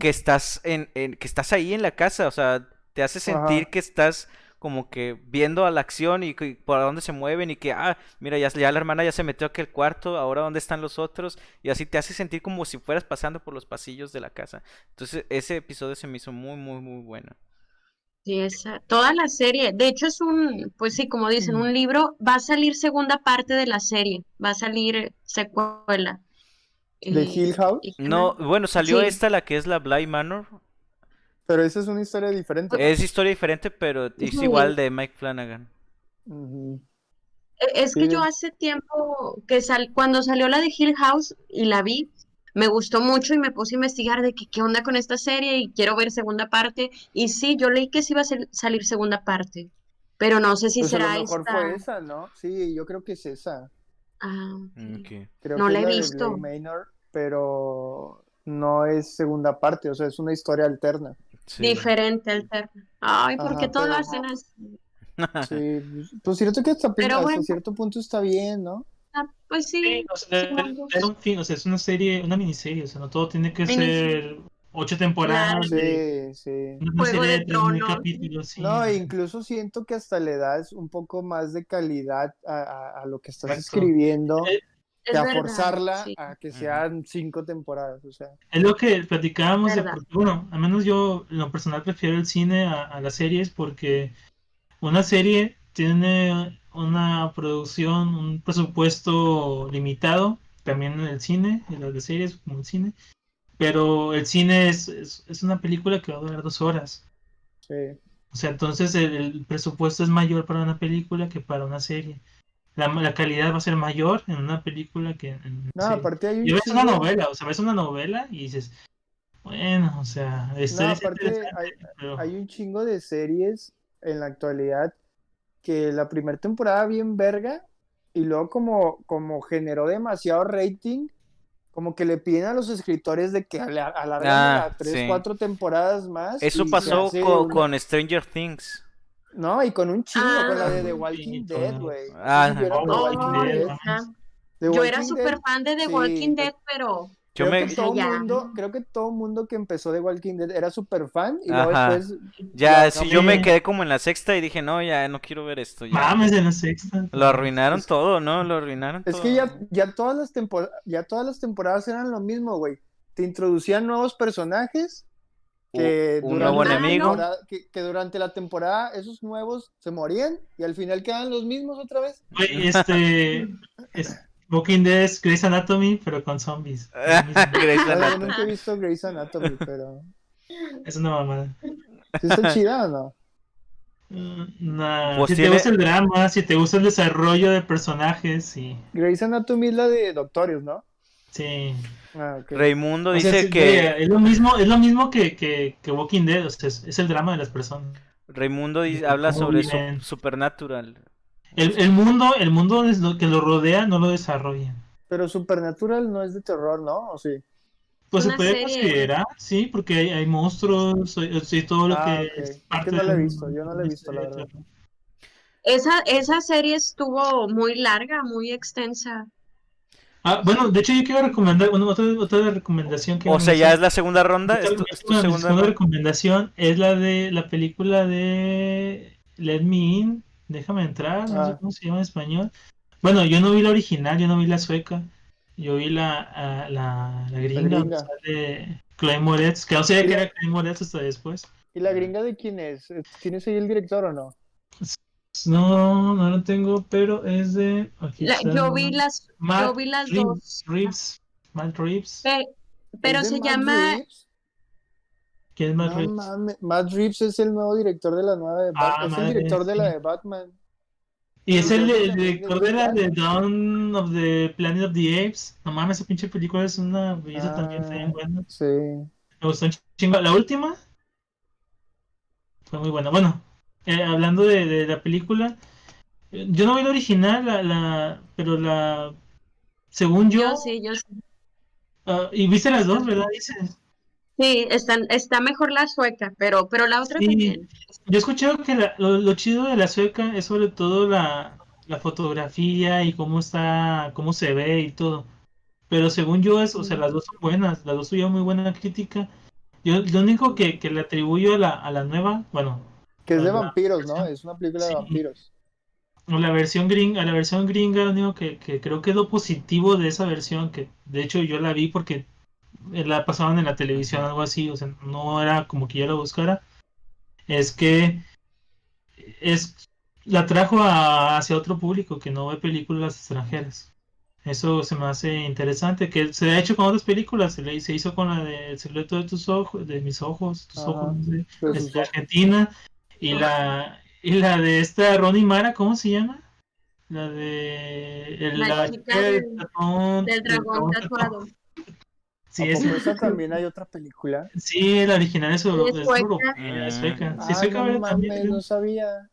que estás en, en- que estás ahí en la casa, o sea, te hace sentir Ajá. que estás como que viendo a la acción y, que- por dónde se mueven y que, ah, mira, ya, ya la hermana ya se metió a aquel cuarto, ahora dónde están los otros, y así te hace sentir como si fueras pasando por los pasillos de la casa. Entonces, ese episodio se me hizo muy, muy, muy bueno. Sí, esa, toda la serie, de hecho es un, pues sí, como dicen, Mm. un libro, va a salir segunda parte de la serie, va a salir secuela. De Hill House. y No, bueno, salió Sí. esta, la que es la Bly Manor. Pero esa es una historia diferente. Es historia diferente, pero es igual de Mike Flanagan. E- Es que Sí. yo hace tiempo que sal, cuando salió la de Hill House y la vi, me gustó mucho y me puse a investigar de que, qué onda con esta serie y quiero ver segunda parte. Y sí, yo leí que sí iba a sal- salir segunda parte, pero no sé si Pues a será lo mejor esta. fue esa, ¿no? Sí, yo creo que es esa. Ah, Mm, ok. ok. Creo No que la es he de visto. Manor, pero no es segunda parte, o sea, es una historia alterna. Sí. Diferente, alterna. Ay, ¿por qué Ajá, todo lo hacen así? Sí, pues, pues cierto que hasta, Pero hasta bueno. cierto punto está bien, ¿no? Ah, pues sí, Sí, o sea, supongo. es un fin, o sea, es una serie, una miniserie, o sea, no todo tiene que Miniserie. ser ocho temporadas Claro. de Sí, sí. una Juego serie de de tres mil Tronos. capítulos, sí. No, e incluso siento que hasta le das un poco más de calidad a, a- a lo que estás Exacto. escribiendo Eh, que a verdad, forzarla sí. a que sean cinco temporadas, o sea. Es lo que platicábamos de, bueno, al menos yo en lo personal prefiero el cine a, a las series porque una serie tiene una producción, un presupuesto limitado, también en el cine, en las de series como el cine, pero el cine es, es, es una película que va a durar dos horas. Sí. O sea, entonces el, el presupuesto es mayor para una película que para una serie. La, la calidad va a ser mayor en una película que en No, serie. aparte hay un Y ves una novela, o sea, ves una novela y dices, bueno, o sea, No, es hay, pero hay un chingo de series en la actualidad que la primera temporada bien verga y luego como, como generó demasiado rating, como que le piden a los escritores de que ala- alarguen Ah, a tres, sí. cuatro temporadas más. Eso pasó hace co- una- con Stranger Things. No, y con un chingo, con la de The Ah, Walking sí, Dead, güey. Ah, ¿Sí vieron The oh, Walking Dead? Esa. The Yo era súper fan de The sí, Walking Dead, pero Yo creo me... que todo mundo, creo que todo mundo que empezó The Walking Dead era súper fan y luego Ajá. después Ya, Ya, sí, yo me quedé como en la sexta y dije, no, ya no quiero ver esto. Ya. mames en la sexta. Lo arruinaron Es- todo, ¿no? Lo arruinaron Es todo. que ya, ya, todas las tempor- ya todas las temporadas eran lo mismo, güey. Te introducían nuevos personajes que, Un nuevo enemigo. que, que durante la temporada esos nuevos se morían y al final quedan los mismos otra vez. Este, es, Walking Dead es Grey's Anatomy, pero con zombies. Grey's sea, yo Anatomy. nunca he visto Grey's Anatomy, pero Es una mamada. ¿sí está chida o no? Mm, nah, Pues si tiene- te gusta el drama, si te gusta el desarrollo de personajes, sí. Grey's Anatomy es la de Doctorius, ¿no? Sí. Ah. Raimundo O sea, dice que... es lo mismo, es lo mismo que, que, que Walking Dead, o sea, es, es el drama de las personas. Raimundo habla sobre su-. Supernatural. El, el mundo, el mundo es lo que lo rodea no lo desarrollan. Pero Supernatural no es de terror, ¿no? ¿O sí? Pues se puede serie. considerar, sí, porque hay, hay monstruos, y, todo lo Ah, que es Es que no la he visto, yo no la he visto, la verdad. esa, esa serie estuvo muy larga, muy extensa. Ah, bueno, de hecho yo quiero recomendar, bueno, otra, otra recomendación que O sea, ya es la segunda ronda. ¿Es tu, es tu esta- mi segunda segunda ronda? recomendación es la de la película de Let Me In, déjame entrar, no sé Ah. cómo se llama en español. Bueno, yo no vi la original, yo no vi la sueca, yo vi la, la, la gringa, sale Chloe Moretz, que no sabía que era Chloe Moretz hasta después. ¿Y la gringa de quién es? ¿Tienes ahí el director o no? No, no lo tengo, pero es de... aquí La- yo vi las, Matt yo vi las Reeves, dos. Reeves, Matt Reeves. Pe- pero ¿Es de se llama, Reeves? ¿Quién es Matt No Reeves? Matt Reeves es el nuevo director de la nueva de Batman. Ah, es madre, el director de la de Batman. Y es el, el director de de la de. Dawn of the Planet of the Apes. No mames, esa pinche película es una belleza también, está bien Ah, buena. Sí. Me gustó un chingo. La última fue muy buena. Bueno, eh, hablando de, de la película, yo no vi la original, la, la, pero la. Según yo. yo sí, yo sí. ah, y viste las dos, ¿verdad? Dices. Sí, están, está mejor la sueca, pero, pero la otra Sí. también. Yo he escuchado que la- lo, lo chido de la sueca es sobre todo la, la fotografía y cómo está, cómo se ve y todo. Pero según yo es, o sea, las dos son buenas, las dos tuvieron muy buena crítica. Yo lo único que, que le atribuyo a la, a la nueva, bueno, Que es de vampiros, ¿no? Es una película de vampiros. la versión gringa, a la versión gringa, lo único que, que creo que es lo positivo de esa versión, que de hecho yo la vi porque la pasaban en la televisión, algo así, o sea, no era como que yo la buscara, es que es la trajo a- hacia otro público que no ve películas extranjeras. Eso se me hace interesante, que se ha hecho con otras películas, se, le, se hizo con la de El secreto de tus ojos, de mis ojos, tus Ajá, ojos, no sé, de sus es de ojos. Argentina, y la, y la de esta Ronnie Mara, ¿cómo se llama? La de el- La la chica del del- dragón- tatuado. Sí, ¿A es, esa también hay otra película? sí, la original es, euro- Es es sueca. europea, es sueca. Sí, Ah, sueca, no mames, También. no sabía.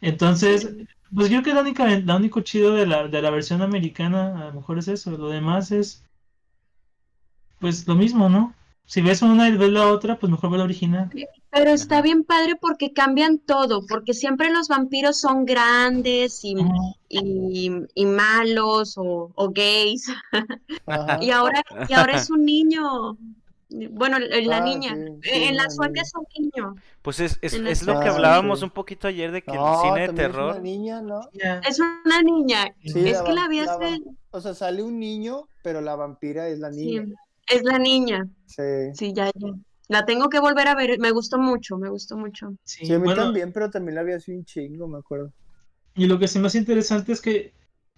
Entonces, pues yo creo que la única, la único chido de la, de la versión americana, a lo mejor es eso. Lo demás es, pues lo mismo, ¿no? Si ves una y ves la otra, pues mejor ve la original. Pero está bien padre porque cambian todo, porque siempre los vampiros son grandes y, y, y malos o, o gays. Y ahora, y ahora es un niño. Bueno, la Ah, niña. sí, sí, en la sueca es un niño. Pues es, es, es lo que hablábamos sí. un poquito ayer de que No, el cine de también es una terror. niña, ¿no? Es una niña. Sí, es que la vi la hace. va- O sea, sale un niño, pero la vampira es la Sí, niña. es la niña. Sí. Sí, ya, ya. La tengo que volver a ver. Me gustó mucho, me gustó mucho. Sí, Sí, a mí bueno, también, pero también la vi así un chingo, me acuerdo. y lo que me hace interesante es que,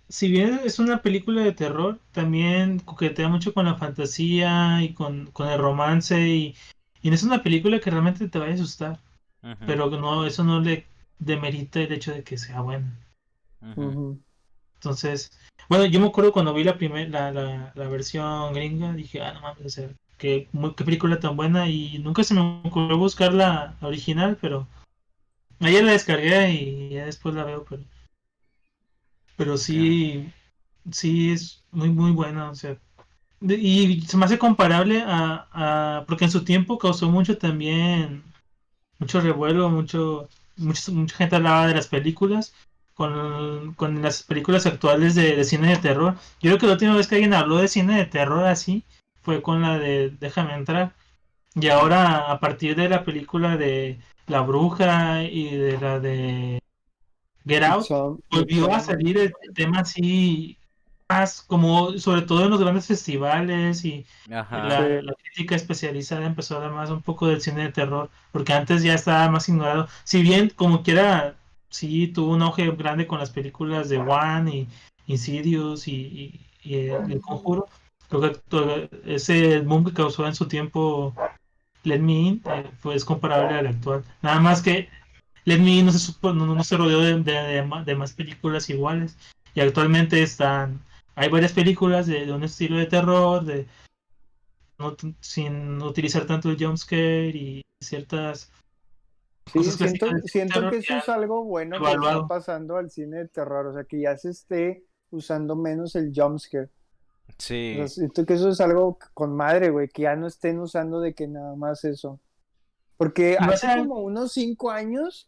si bien es una película de terror, también coquetea mucho con la fantasía y con, con el romance y, y no es una película que realmente te vaya a asustar, pero no, eso no le demerita el hecho de que sea buena. Entonces, bueno, yo me acuerdo cuando vi la primer, la, la, la versión gringa, dije, ah, no mames, o sea, qué, película tan buena, y nunca se me ocurrió buscar la, original, pero ayer la descargué y ya después la veo, pero, pero sí, sí es muy, muy buena, o sea, y se me hace comparable a, a, porque en su tiempo causó mucho también, mucho revuelo, mucho, mucho, mucha gente hablaba de las películas, con, con las películas actuales de, de cine de terror. Yo creo que la última vez que alguien habló de cine de terror así fue con la de Déjame entrar. Y ahora, a partir de la película de La Bruja y de la de Get Out, Son- volvió a son- salir el tema así, más como, sobre todo en los grandes festivales y la, crítica especializada empezó a hablar más un poco del cine de terror, porque antes ya estaba más ignorado. Si bien, como quiera, sí tuvo un auge grande con las películas de One y Insidious y, y- y el, el Conjuro, ese boom que causó en su tiempo Let Me In eh, fue es comparable al actual. Nada más que Let Me In no se, supo- no, no se rodeó de, de- de de más películas iguales. Y actualmente están, hay varias películas de, de un estilo de terror, de no sin utilizar tanto el jumpscare y ciertas Sí, cosas siento, de siento que eso es algo bueno que evaluado. está pasando al cine de terror, o sea, que ya se esté usando menos el jumpscare. Sí. Sea, siento que eso es algo con madre, güey, que ya no estén usando de que nada más eso. Porque a hace ser- como unos cinco años,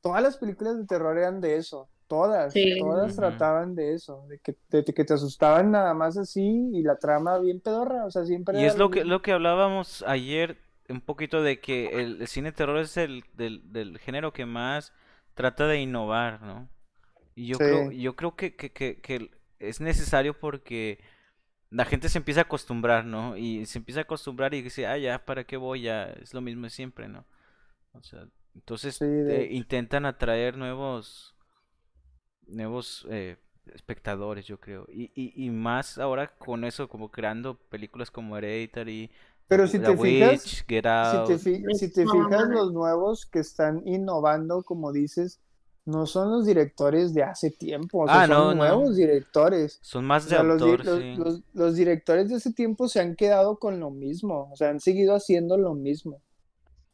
todas las películas de terror eran de eso. Todas, Sí. todas Ujú. trataban de eso, de que, de que te asustaban nada más así y la trama bien pedorra, o sea, siempre Y era es lo que, lo que hablábamos ayer, un poquito de que el, el cine de terror es el del, del género que más trata de innovar, ¿no? Y yo creo, Sí. yo creo que, que, que, que es necesario porque la gente se empieza a acostumbrar, ¿no? Y se empieza a acostumbrar y dice, ah, ya, ¿para qué voy? Ya, es lo mismo de siempre, ¿no? O sea, entonces Sí, de eh, hecho. intentan atraer nuevos, nuevos eh, espectadores, yo creo. Y, y, y más ahora con eso, como creando películas como Hereditary, Pero The- si The te fijas, Witch, Get Si Out. te, fi- si te fijas, los nuevos que están innovando, como dices, no son los directores de hace tiempo, o sea, Ah, no, son no. nuevos directores. Son más O de sea, los, di- autor, los- sí. los- los directores de ese tiempo se han quedado con lo mismo, o sea, han seguido haciendo lo mismo.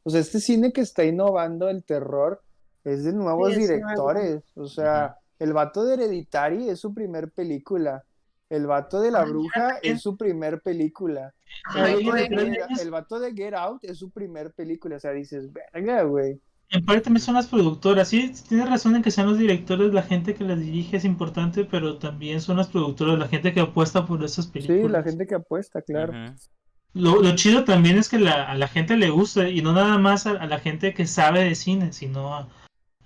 O sea, este cine que está innovando el terror es de nuevos Sí, es directores. O sea, el vato de Hereditary es su primer película. El vato de La Ay, Bruja es su primer película. El Ay, vato, de güey. Get, el vato de Get Out es su primer película. O sea, dices, verga, güey. En parte también son las productoras, sí, tienes razón en que sean los directores, la gente que las dirige es importante, pero también son las productoras, la gente que apuesta por esas películas. Sí, la gente que apuesta, claro. Lo, lo chido también es que la- a la gente le gusta, y no nada más a, a la gente que sabe de cine, sino a,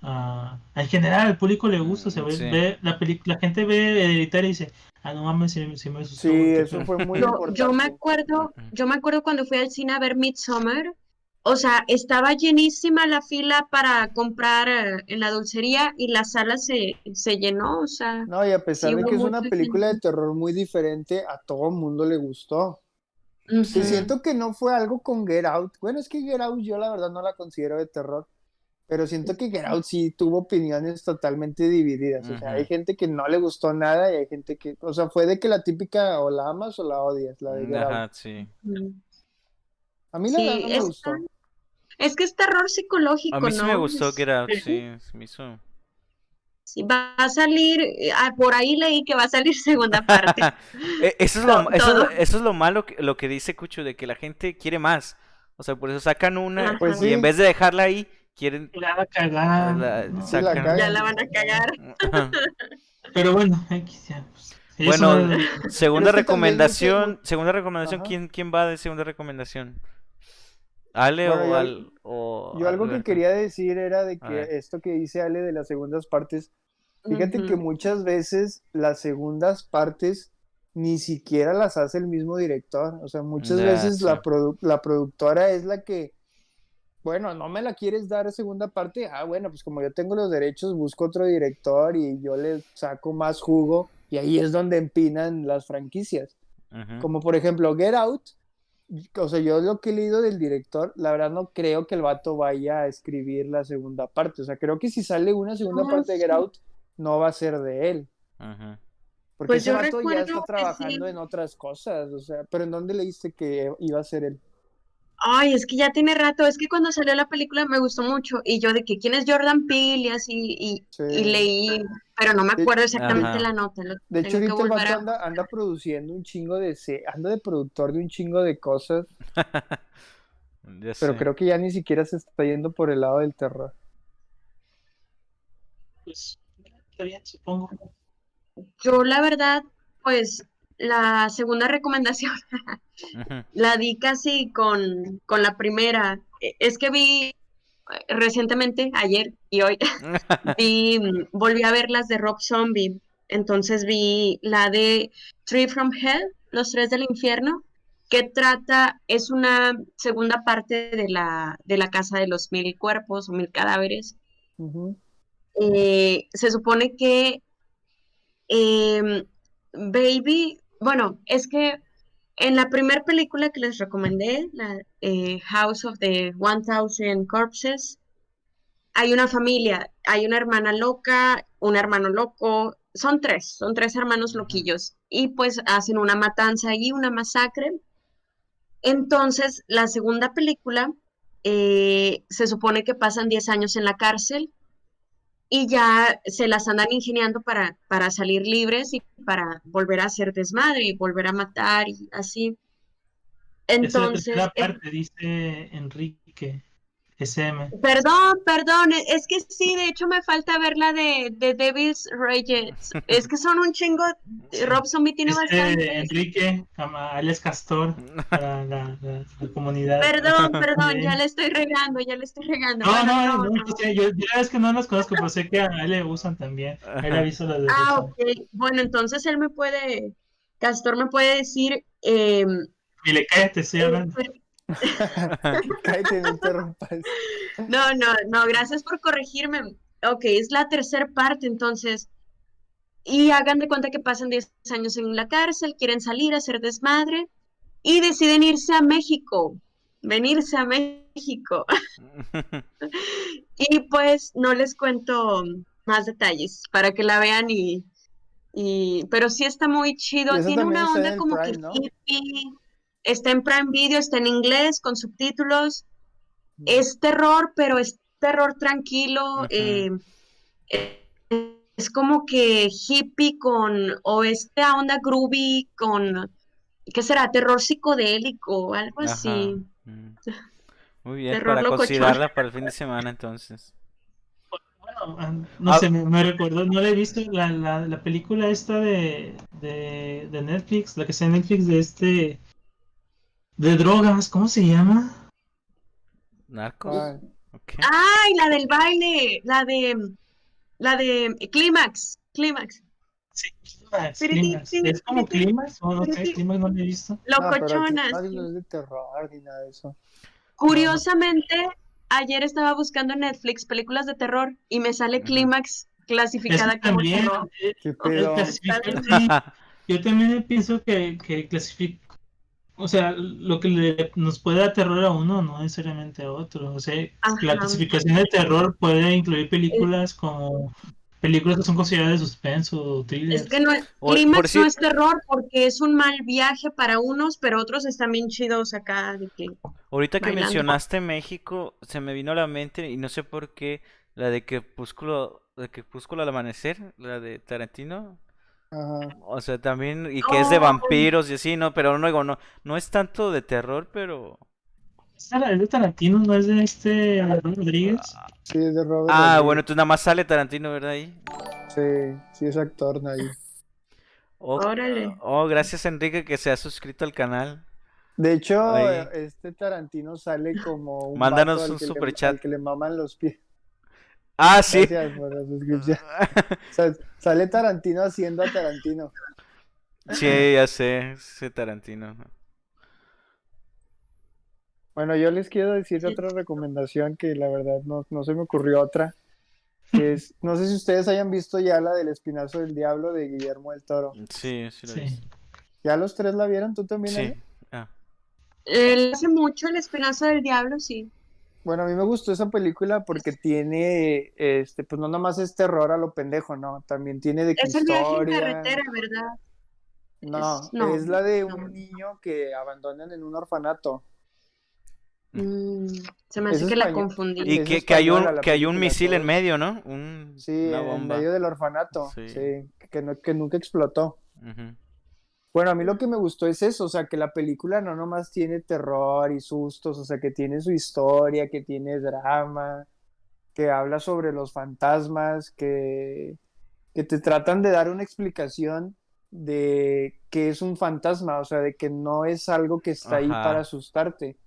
a- a- en general al público le gusta, o sea, ve, Sí. ve la gente ve Hereditary y dice, ah, no mames, si, me asustó, Sí, eso fue muy Yo, importante. yo me acuerdo, yo me acuerdo cuando fui al cine a ver Midsommar, o sea, estaba llenísima la fila para comprar eh, en la dulcería y la sala se, se llenó, o sea, No, y a pesar Sí, de que es una película de terror muy diferente, a todo el mundo le gustó. Y siento que no fue algo con Get Out. Bueno, es que Get Out yo la verdad no la considero de terror, pero siento que Get Out sí tuvo opiniones totalmente divididas. O sea, hay gente que no le gustó nada y hay gente que, o sea, fue de que la típica o la amas o la odias, la de Get Out. Ajá, sí. A mí la Sí, verdad no me gustó. Es que es terror psicológico, A mí sí me gustó Es- Get Out, Sí. me hizo. sí, va a salir, eh, ah, por ahí leí que va a salir segunda parte. Eh, Eso es lo, eso es lo- todo. eso es lo malo, que- lo que dice Cucho, de que la gente quiere más. O sea, por eso sacan una. Pues y en vez de dejarla ahí, quieren... La va a cagar. Ya la van a cagar. Pero bueno, X ya. pues, Bueno, Segunda que recomendación, segunda recomendación. ¿quién, quién va de segunda recomendación? ¿Ale Bueno, o, yo- al, o Yo algo que quería decir era de A que esto que dice Ale de las segundas partes, fíjate que Ujú. muchas veces las segundas partes ni siquiera las hace el mismo director. O sea, muchas Ya, veces sí. la, produ- la productora es la que, bueno, no me la quieres dar segunda parte. Ah, bueno, pues como yo tengo los derechos, busco otro director y yo le saco más jugo. Y ahí es donde empinan las franquicias. Ujú. Como por ejemplo Get Out. O sea, yo lo que he leído del director, la verdad no creo que el vato vaya a escribir la segunda parte. O sea, creo que si sale una segunda Ah, parte de Get. Out, no va a ser de él. Ujú. Porque Pues ese yo vato ya está trabajando sí. en otras cosas. O sea, pero ¿en dónde leíste que iba a ser él? Ay, es que ya tiene rato, es que cuando salió la película me gustó mucho y yo de que quién es Jordan Peele y así y, Sí. y leí, pero no me acuerdo exactamente Ajá. la nota. lo De hecho, ahorita el volver vato a- anda, anda produciendo un chingo de... se- Anda de productor de un chingo de cosas, pero sé. creo que ya ni siquiera se está yendo por el lado del terror. pues, está bien, supongo. Yo la verdad, pues la segunda recomendación la di casi con, con la primera. E- Es que vi eh, recientemente, ayer y hoy, vi, mm, volví a ver las de Rob Zombie. Entonces vi la de Three from Hell, Los Tres del Infierno, que trata, es una segunda parte de la, de la Casa de los Mil Cuerpos o Mil Cadáveres. Eh, se supone que em, Baby, bueno, es que en la primera película que les recomendé, la eh, House of the 1000 Corpses, hay una familia, hay una hermana loca, un hermano loco, son tres, son tres hermanos loquillos, y pues hacen una matanza allí, una masacre. Entonces, la segunda película eh, se supone que pasan 10 años en la cárcel y ya se las andan ingeniando para, para salir libres y para volver a hacer desmadre y volver a matar y así. Esa es la Entonces, tercera eh, parte, dice Enrique SM. perdón, perdón, es que sí, de hecho me falta ver la de, de Devil's Rejects. Es que son un chingo, Rob Zombie tiene Dice bastantes. Enrique, alias Castor, para la, la- la comunidad. Perdón, perdón, ya le estoy regando, ya le estoy regando. No, Bueno, no, no, no, no. quisiera- yo, yo es que no las conozco, pero sé que a él le usan también. Él aviso las de Ah, Rob ok. Bueno, entonces él me puede, Castor me puede decir, em, Zombie. Y le cállate, estoy hablando. Cállate, no interrumpas. No, no, no, gracias por corregirme. Ok, es la tercera parte, entonces. Y hagan de cuenta que pasan 10 años en la cárcel, quieren salir a hacer desmadre y deciden irse a México, venirse a México. Y pues no les cuento más detalles para que la vean y, y pero sí está muy chido. Tiene una onda como que ¿no? Está en Prime Video, está en inglés con subtítulos. Es terror, pero es terror tranquilo. Eh, eh, es como que hippie con, o esta onda groovy con, ¿qué será? Terror psicodélico, algo Ajá. así. Mm. Muy bien, Terror para locochón. considerarla para el fin de semana entonces. Bueno, no Ah. sé, me, me recordó, no la he visto, la, la, la película esta de, de, de Netflix, la que está en Netflix de este, de drogas, ¿cómo se llama? ¿Narcos? Ah, Ok. ¡Ay, la del baile! La de, la de Clímax, Clímax. Sí, Clímax, ¿Es como Clímax? O no sé. Clímax no la he visto. no, pero Locochona, Clímax sí. no es de terror ni nada de eso. Curiosamente, ayer estaba buscando en Netflix películas de terror y me sale. Clímax clasificada como también, terror. eh, yo también pienso que, que clasifica, o sea, lo que le- nos puede dar terror a uno no necesariamente a otro. O sea, la clasificación de terror puede incluir películas como películas que son consideradas de suspenso o thrillers. Es que no, es- Por- por Clímax no si- es terror porque es un mal viaje para unos, pero otros están bien chidos acá de que Ahorita que Bailando. mencionaste México, se me vino a la mente y no sé por qué la de Crepúsculo, de Crepúsculo al amanecer, la de Tarantino. Ajá. O sea, también, y que es de Oh. vampiros y así, ¿no? Pero no digo, no, no es tanto de terror, pero... Es de Tarantino, no es de este Rodríguez. Sí, es de Robert. Ah, Rodríguez. bueno, entonces nada más sale Tarantino, ¿verdad? Ahí. Sí, sí es actor ahí. Oh, Órale. oh, gracias Enrique que se ha suscrito al canal. De hecho, Ahí. este Tarantino sale como un Mándanos vato al un que le- superchat. al que le maman los pies. Ah, sí. Gracias por la suscripción. Sale Tarantino haciendo a Tarantino. Sí, ya sé, ese Tarantino. Bueno, yo les quiero decir otra recomendación que la verdad no, no se me ocurrió otra. Que es, no sé si ustedes hayan visto ya la del Espinazo del Diablo de Guillermo del Toro. Sí, sí lo Sí. vi. ¿Ya los tres la vieron? ¿Tú también? Sí. Ah. él hace mucho el Espinazo del Diablo, sí. Bueno, a mí me gustó esa película porque tiene, este, pues no nomás es terror a lo pendejo, ¿no? También tiene de que Es el viaje en historia. carretera, ¿verdad? No, Es- no, es la de no. un niño que abandonan en un orfanato. Mm, se me hace Es que la confundí. Y Es que, que hay un, que hay un misil en medio, ¿no? Un, Sí, una en bomba. medio del orfanato. Sí. Sí, que, no, que nunca explotó. Ujú. Bueno, a mí lo que me gustó es eso, o sea, que la película no nomás tiene terror y sustos, o sea, que tiene su historia, que tiene drama, que habla sobre los fantasmas, que, que te tratan de dar una explicación de que es un fantasma, o sea, de que no es algo que está ahí para asustarte,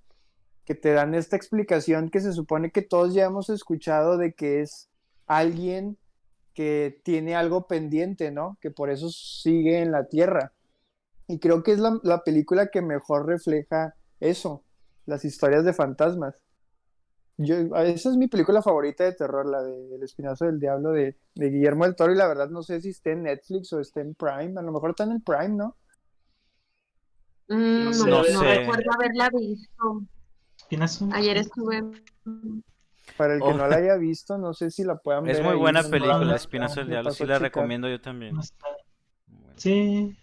que te dan esta explicación que se supone que todos ya hemos escuchado de que es alguien que tiene algo pendiente, ¿no? Que por eso sigue en la tierra. Y creo que es la, la película que mejor refleja eso, las historias de fantasmas. Yo, esa es mi película favorita de terror, la de El Espinazo del Diablo de, de Guillermo del Toro, y la verdad no sé si está en Netflix o está en Prime, a lo mejor está en el Prime, ¿no? Mm, No no, sé. no No sé. recuerdo haberla visto. Espinazo. Ayer estuve. Para el que Oh. no la haya visto, no sé si la puedan Es ver muy ahí, buena película, no, Espinazo del Diablo. Sí la recomiendo yo también. Bueno. Sí.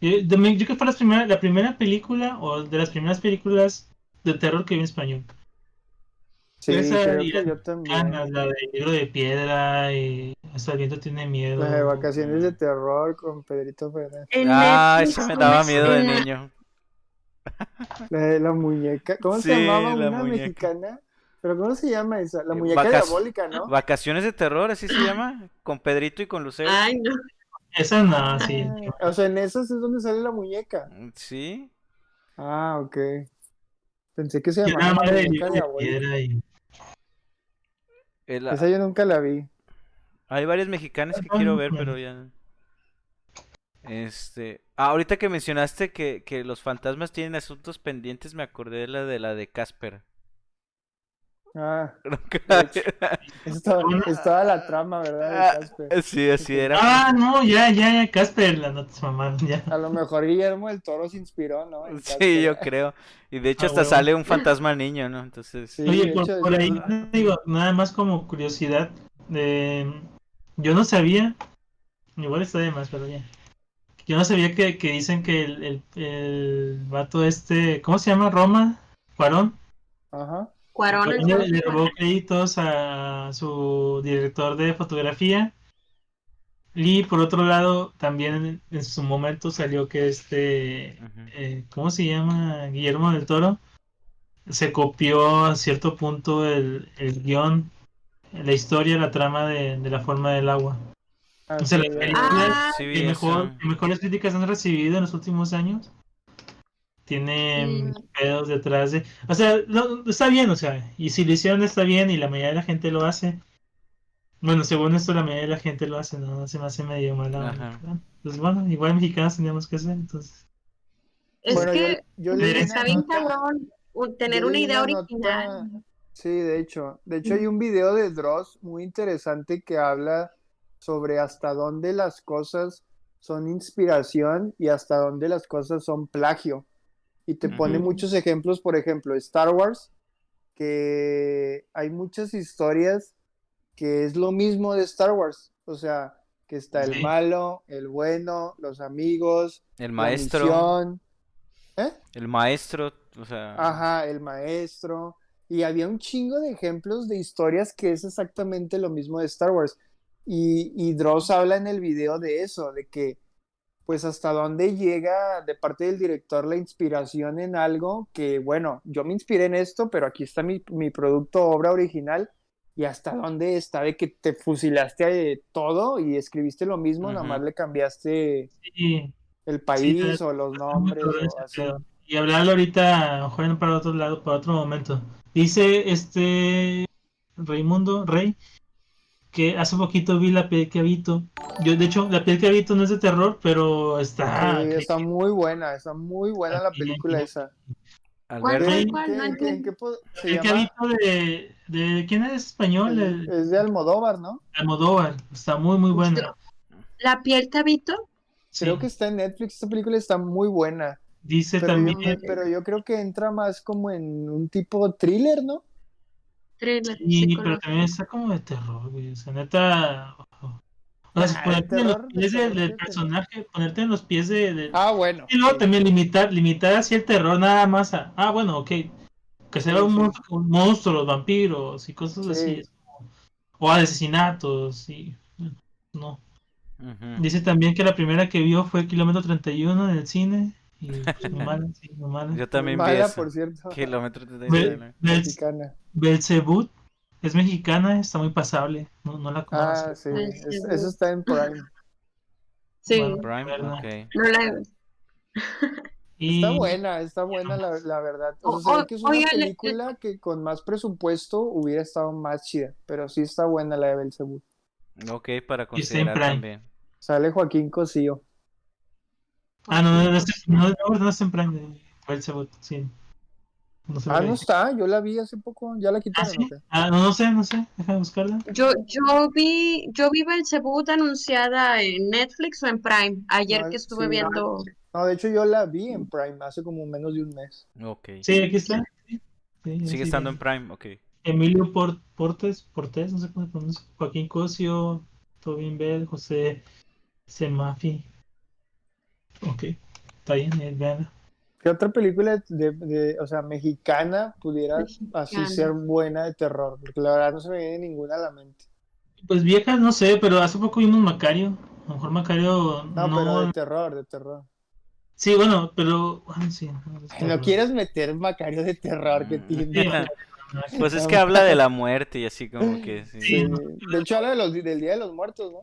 Yo, también- yo creo que fue las primeras- la primera película o de las primeras películas de terror que vi en español. Sí, Esa creo y que la- yo también. La de Libro de Piedra y Hasta el viento tiene miedo. La de Vacaciones de Terror con Pedrito Fernández. Ah, esa me ¿cómo daba miedo de la- niño. La de la muñeca. ¿Cómo Sí, se llamaba? la Una muñeca. mexicana. ¿Pero cómo se llama esa? La Eh, muñeca diabólica, ¿no? Vacaciones de terror, así se llama. Con Pedrito y con Lucero. Ay, no. Esa no, sí. O sea, en esas es donde sale la muñeca. Sí. Ah, ok. Pensé que se llamaba la de muñeca de y... El- Esa yo nunca la vi. Hay varias mexicanas que Ah, quiero ver, pero ya. Este. Ah, ahorita que mencionaste que, que los fantasmas tienen asuntos pendientes, me acordé de la de la de Casper. Ah, hecho. estaba, estaba la trama, ¿verdad? de Ah, Casper. Sí, así era. Ah, no, ya, ya, ya, Casper, la notas mamaron, ya. A lo mejor Guillermo del Toro se inspiró, ¿no? En Sí, Casper. yo creo. Y de hecho Ah, hasta huevo. sale un fantasma niño, ¿no? Entonces. Sí, Oye, por, hecho, por es- ahí, digo, nada más como curiosidad, eh, yo no sabía, igual está de más, pero ya. Yo no sabía que, que dicen que el, el, el vato este, ¿cómo se llama? Roma, Cuarón, Ajá. Cuarón le, le robó créditos a su director de fotografía. Y por otro lado, también en, su momento salió que este, eh, ¿cómo se llama? Guillermo del Toro, se copió a cierto punto el, el guion, la historia, la trama de, de la forma del agua. Ah, O sea, sí, la película Ah, Sí, vi que, mejor, eso. que mejores críticas han recibido en los últimos años. Tiene Mm. pedos detrás de... O sea, no, está bien, o sea, y si lo hicieron está bien y la mayoría de la gente lo hace. Bueno, según esto la mayoría de la gente lo hace, no se me hace medio mala. Pues bueno, igual mexicanos teníamos que hacer, entonces... Es Bueno, yo- que yo leí Está bien cabrón. tener Yo una idea una original. nota- Sí, de hecho. De hecho, hay un video de Dross muy interesante que habla sobre hasta dónde las cosas son inspiración y hasta dónde las cosas son plagio. Y te pone muchos ejemplos, por ejemplo, Star Wars, que hay muchas historias que es lo mismo de Star Wars. O sea, que está el Sí. malo, el bueno, los amigos, El la maestro, misión. ¿Eh? el maestro, o sea, Ajá, el maestro. Y había un chingo de ejemplos de historias que es exactamente lo mismo de Star Wars. Y, y Dross habla en el video de eso, de que pues hasta dónde llega de parte del director la inspiración en algo que, bueno, yo me inspiré en esto, pero aquí está mi, mi producto, obra original, y hasta dónde está de que te fusilaste de todo y escribiste lo mismo, nada Ujú. más le cambiaste Sí, el país o los nombres o así. Y hablarlo ahorita, a lo mejor para otro lado, para otro momento. Dice este Raimundo, Rey, que hace poquito vi la piel que habito. Yo, de hecho, la piel que habito no es de terror, pero está. Sí, está muy buena, está muy buena la película esa. Alberto, ¿Cuál, ¿En cuál? qué- No en qué- en entiendo. qué po- se El que llama? habito de, de. ¿Quién es español? El, Es de Almodóvar, ¿no? Almodóvar. Está muy, muy buena. La piel te habito. Creo Sí. que está en Netflix, esta película está muy buena. Dice Pero yo, también. pero yo creo que entra más como en un tipo thriller, ¿no? Thriller, Sí, pero también está como de terror, güey. O sea, neta. O sea, si Ah, ponerte en los pies del personaje, ponerte en los pies de, de- Ah, bueno. Y luego sí. también limitar, limitar así el terror nada más a, ah, bueno, ok, que sea Sí, un, sí. mon- un monstruo, los vampiros y cosas Sí. así. O a asesinatos, y no. Dice también que la primera que vio fue Kilómetro 31 en el cine. Y pues, muy mala, sí, muy mala. Yo también vi eso. por cierto. Kilómetro treinta y Bel- nueve. Bel- Mexicana. Belzebut es mexicana, está muy pasable. No, no la Ah, conozco. sí. Es- sí. eso está en Prime. Sí, Bueno. Prime, Verdad. ok. no la y Está buena, está buena la, la verdad. O sea, que es una oigan, le- película que con más presupuesto hubiera estado más chida. Pero sí está buena la de Belzebú. Ok, para Y está en considerar Prime. también. Sale Joaquín Cosío. Ah, no, no, no, está- no, no, no Belzebut, sí. No sé Ah, no está, yo la vi hace poco, ya la Ah, quitaron. sí. ¿o qué? Ah, no, no sé, no sé. Déjame buscarla. Yo, yo vi, yo vi Belzebut anunciada en Netflix o en Prime, ayer No, que estuve sí. viendo. No, de hecho yo la vi en Prime hace como menos de un mes. Ok. Sí, aquí está. Sí, sí, Sigue sí, estando en Prime, ok. Emilio Por- Portes, Portes, no sé cómo se pronuncia. Joaquín Cosio, Tobin Bell, José Semafi. Ok, está bien, eh, veanla. ¿Qué otra película de, de- o sea, mexicana pudiera Mexicana. así ser buena de terror? Porque la verdad no se me viene ninguna a la mente. Pues viejas, no sé, pero hace poco vimos Macario. A lo mejor Macario No, no. pero de terror, de terror. Sí, bueno, pero. bueno, sí, no, quieres meter Macario de terror que tiene. Pues es que habla de la muerte y así como que sí. Sí, De hecho habla de los, del Día de los Muertos, ¿no?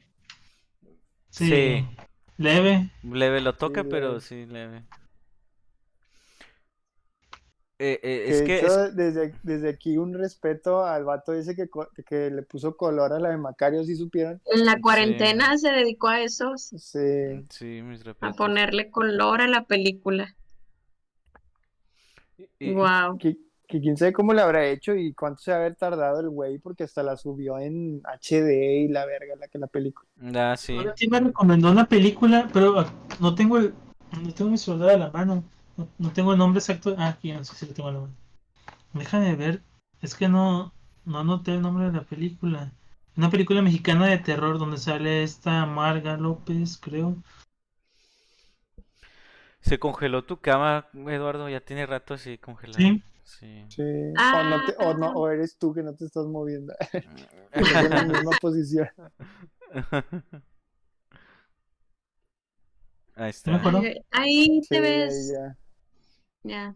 sí. Sí. Leve. Leve lo toca, Sí, pero sí, leve. Eh, eh, es que hecho, es- desde, desde aquí un respeto al vato ese que, que le puso color a la de Macario, ¿sí supieron? En la Sí. cuarentena se dedicó a eso, Sí. sí, mis a ponerle color a la película. Y- Wow. Que, que quién sabe cómo le habrá hecho y cuánto se va a haber tardado el güey, porque hasta la subió en HD y la verga, la que la película. Ah, sí. Ahora sí me recomendó una película, pero no tengo el, no tengo mi celular a la mano. No, no tengo el nombre exacto. Ah, aquí no sé si lo tengo la mano. Déjame ver. Es que no, no anoté el nombre de la película. Una película mexicana de terror donde sale esta Marga López, creo. Se congeló tu cama, Eduardo, ya tiene rato así congelada. Sí. Sí. Sí. o, no te- o, no, Ah. o eres tú que no te estás moviendo. en la misma posición. Ahí está. Ahí, Sí, te ahí ves. ya. Ya.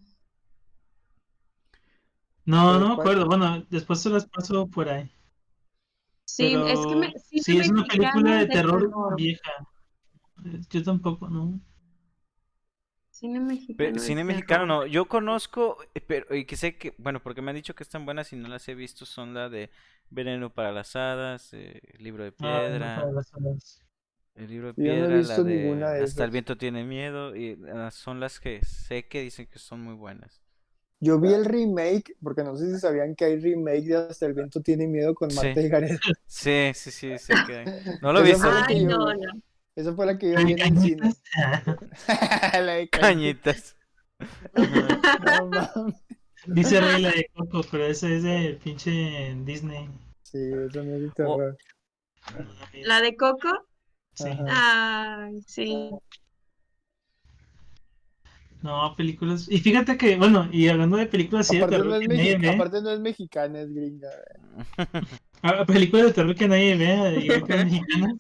No, ¿Pero no me acuerdo. Bueno, después se las paso por ahí. Sí, es que me, sí, es una película de de terror terror. vieja. Yo tampoco, ¿no? Cine mexicano. Cine mexicano no, yo conozco, eh, pero y que sé que, bueno, porque me han dicho que están buenas y no las he visto, son la de Veneno para las Hadas, eh, Libro de Ah, Piedra, para las salas. El Libro de Yo no he Piedra, la visto de ninguna de Hasta el viento tiene miedo, y ah, son las que sé que dicen que son muy buenas. Yo vi el remake, porque no sé si sabían que hay remake de Hasta el viento tiene miedo con Sí. Marta y Gareda. Sí, sí, sí, sí. que- No lo Esa viste. fue la que Ay, yo- no, no. Esa fue la que yo vi en el cine. La de Cañitas. No mames. Dice Rey la de Coco, pero ese es de pinche Disney. Sí, eso no es de terror. La de Coco, Sí. Ay, sí. No, películas. Y fíjate que, bueno, y hablando de películas así de Aparte no, terror es que nadie ve, aparte no es mexicana, es gringa. ah, películas de terror que nadie ve, igual que mexicanas.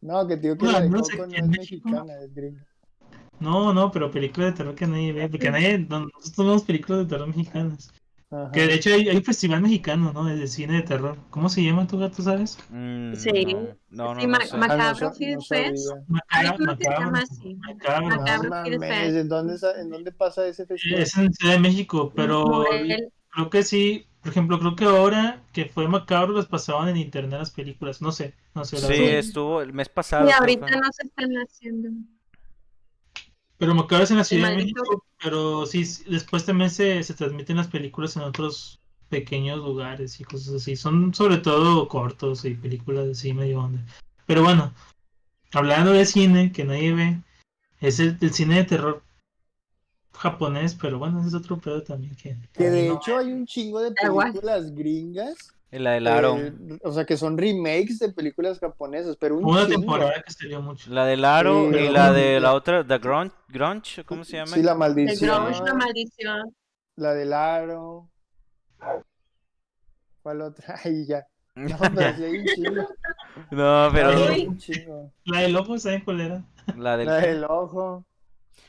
No, que te digo que No, la de no sé Coco no qué es en México. mexicana, es gringa. No, no, pero películas de terror que nadie ve, porque nadie, no, nosotros vemos películas de terror mexicanas. Ajá. Que de hecho hay, hay un festival mexicano, ¿no? De cine de terror. ¿Cómo se llama tu gato, sabes? Mm, Sí. No, no, no, Sí, no sé. Ah, Macabro Fest. sabía. Macabro, se llama así. macabro. Macabro Fest. ¿en dónde, ¿en dónde pasa ese festival? Es en Ciudad de México, pero creo que sí. Por ejemplo, creo que ahora que fue Macabro los pasaban en internet las películas. No sé, no sé. la Sí, verdad. estuvo el mes pasado. Y ahorita fue. no se están haciendo. Pero Macabro es en la Ciudad de México, pero sí, después también se, se transmiten las películas en otros pequeños lugares y cosas así. Son sobre todo cortos y películas así medio onda. Pero bueno, hablando de cine que nadie ve, es el, el cine de terror japonés, pero bueno, ese es otro pedo también que... Que de no- hecho hay un chingo de películas gringas. La del Aro. eh, o sea, que son remakes de películas japonesas, pero un una chingo. temporada que salió mucho. La del Aro Sí, y la de la otra, The Grunge, Grunge ¿cómo se llama? Sí, la maldición. Grunge, la maldición. La del aro. ¿Cuál otra? Ahí ya. No, pero sí hay un chingo. No, pero Ay. La del ojo, ¿saben cuál era? la del... La del ojo.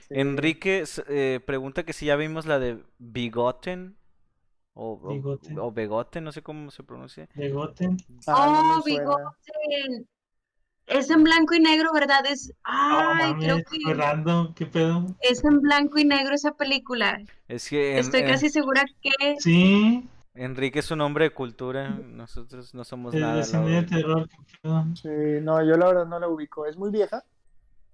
Sí. Enrique eh, pregunta que si ya vimos la de Bigoten o, o- Bigoten. o Begoten, no sé cómo se pronuncia. Ah, no oh, suena. Bigoten. Es en blanco y negro, ¿verdad? Es. No Ay, creo que fue random, qué pedo. es en blanco y negro esa película. Es que en- Estoy en- casi segura que Sí, Enrique es un hombre de cultura, nosotros no somos el nada. de terror, qué pedo. Sí, no, yo la verdad no la ubico. ¿Es muy vieja?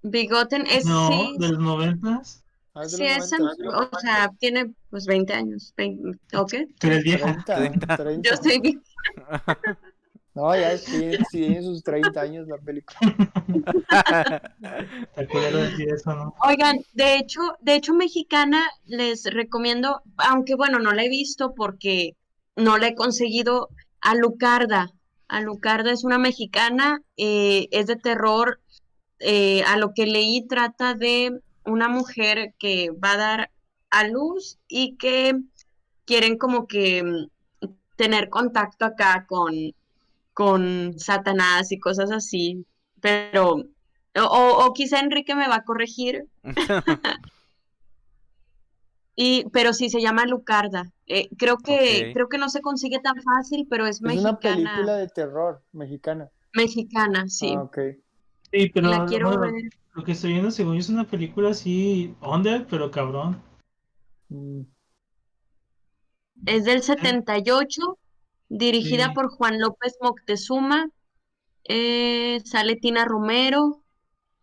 Bigoten es No, sí, de los noventas. Ah, sí es, en- 90. o sea, tiene pues 20 años. 20, ¿O qué? Tú eres vieja. 30, 30. Yo estoy bien. No, ya tiene, sí tiene sus 30 años la película. Decir eso, ¿no? Oigan, de hecho, de hecho, mexicana les recomiendo, aunque bueno, no la he visto porque no la he conseguido, a Lucarda. A Lucarda es una mexicana, eh, es de terror. eh, a lo que leí trata de una mujer que va a dar a luz y que quieren como que mm, tener contacto acá con, con Satanás y cosas así. Pero o, o- quizá Enrique me va a corregir. Y, pero sí se llama Lucarda. Eh, creo que, creo que no se consigue tan fácil, pero es Es una película mexicana. de terror mexicana. Mexicana, sí. Ah, ok. Sí, pero La quiero bueno, ver. lo que estoy viendo según yo es una película así, under, pero cabrón. Mm, Es del 78, dirigida Sí. por Juan López Moctezuma. Eh, sale Tina Romero.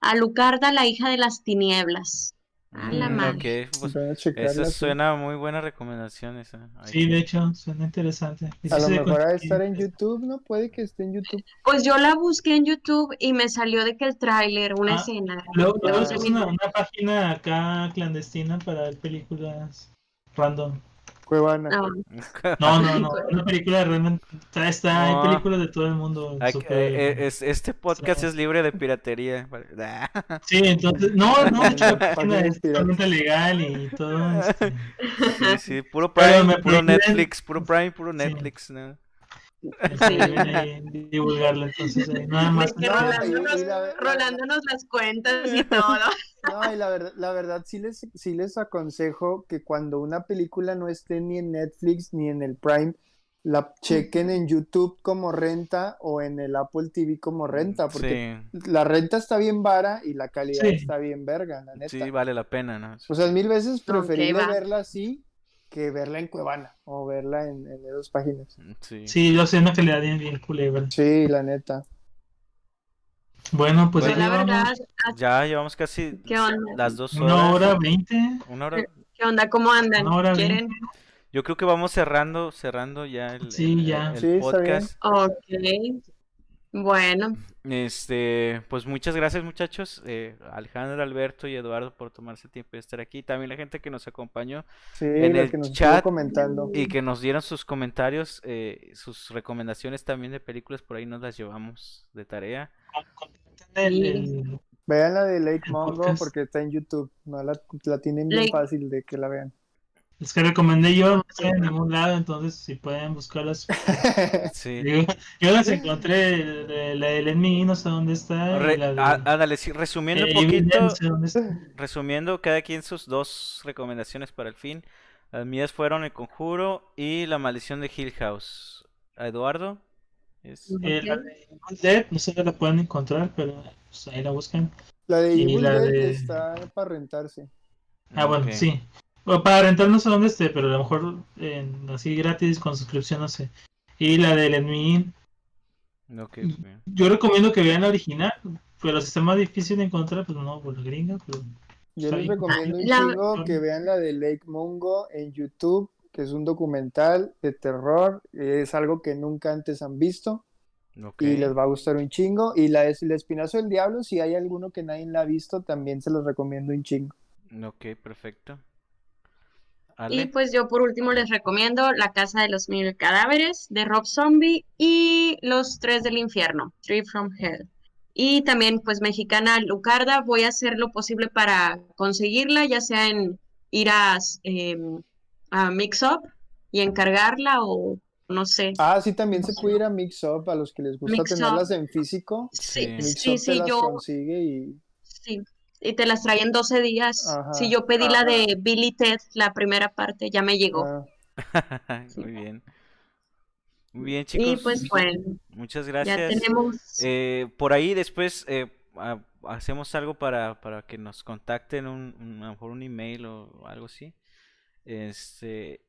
A Lucarda, la hija de las tinieblas. A la Mm, madre. ok, pues a sí. suena muy buena recomendación esa. Hay Sí, de hecho, suena interesante. A lo mejor ha de estar en YouTube, ¿no? Puede que esté en YouTube. Pues yo la busqué en YouTube y me salió de que el tráiler, una Ah, escena. Luego, luego es una, una página acá clandestina para ver películas random. Cuevana. No, No, no, no. Una película realmente. Está, está- No. hay películas de todo el mundo. súper- eh, eh, es- este podcast Sí. es libre de piratería. Sí, entonces. No, no, de hecho, es totalmente legal y todo. este, Sí, sí, puro Prime, me puro Netflix, puro Prime, puro Sí. Netflix, ¿no? Ahí divulgarlo. Entonces, ahí nada más. que No, Rolando, y- nos, y la- Rolándonos las cuentas y todo. No, y la verdad, la verdad sí les, sí les aconsejo que cuando una película no esté ni en Netflix ni en el Prime, la chequen en YouTube como renta o en el Apple TV como renta, porque Sí, la renta está bien vara y la calidad Sí. está bien verga, la neta. sí, vale la pena, ¿no? O sea, es mil veces preferible verla así que verla en Cuevana o verla en, en esas páginas. Sí. Sí, yo sé una calidad bien, bien culebra. Sí, la neta. Bueno, pues Bueno, ya la llevamos verdad, Ya llevamos casi ¿Qué onda? las dos horas. una hora veinte. Una hora. ¿Qué onda? ¿Cómo andan? Ahora bien. ¿Quieren? Yo creo que vamos cerrando, cerrando ya el, Sí, el- ya. el Sí, está bien. podcast. Ok. Bueno, Este, pues muchas gracias muchachos, eh, Alejandro, Alberto y Eduardo por tomarse el tiempo de estar aquí. También la gente que nos acompañó Sí, En el que nos chat- comentando. y que nos dieron sus comentarios, eh, sus recomendaciones también de películas, por ahí nos las llevamos de tarea. El- el- Vean la de Lake Mongo porque está en YouTube. No la, la tienen bien Lake- fácil de que la vean. Es que recomendé yo, no está en ningún lado, entonces si pueden buscarlas. Sí. Yo las encontré, de- la del Enemy, no sé dónde está. Re- la de- ándale, sí, resumiendo un eh, poquito, no sé dónde está. resumiendo cada quien sus dos recomendaciones para el fin. Las mías fueron El Conjuro y La Maldición de Hill House. ¿A Eduardo? Es- Eh, la de Evil Dead, no sé dónde la pueden encontrar, pero pues, ahí la buscan. La de Y Evil la Dead de- está para rentarse. Ah, bueno, sí. Bueno, para rentar no sé dónde esté, pero a lo mejor en- así gratis con suscripción, no sé. Y la del bien. yo recomiendo que vean la original, pero si está más difícil de encontrar, pues no, por la gringa, pero Yo les recomiendo un La- chingo que vean la de Lake Mungo en YouTube, que es un documental de terror. Es algo que nunca antes han visto y les va a gustar un chingo. Y la de El Espinazo del Diablo, si hay alguno que nadie la ha visto, también se los recomiendo un chingo. Ok, perfecto. Y pues yo por último les recomiendo La Casa de los Mil Cadáveres de Rob Zombie y Los Tres del Infierno, Three from Hell. Y también pues mexicana Lucarda, voy a hacer lo posible para conseguirla, ya sea en ir a, a Mix Up y encargarla o no sé. Ah, sí, también se puede ir a Mix Up a los que les gusta Mix Up. tenerlas en físico. Sí, Mix sí, Up sí, te las yo, consigue y sí. Y te las traen 12 días. Ajá. Si yo pedí la de Billy Ted, la primera parte, ya me llegó. ah, muy bien. Muy bien, y chicos. pues bueno, Muchas ya gracias. tenemos... Eh, por ahí después eh, ha- hacemos algo para, para que nos contacten, un, un- a lo mejor un email o algo así. Este,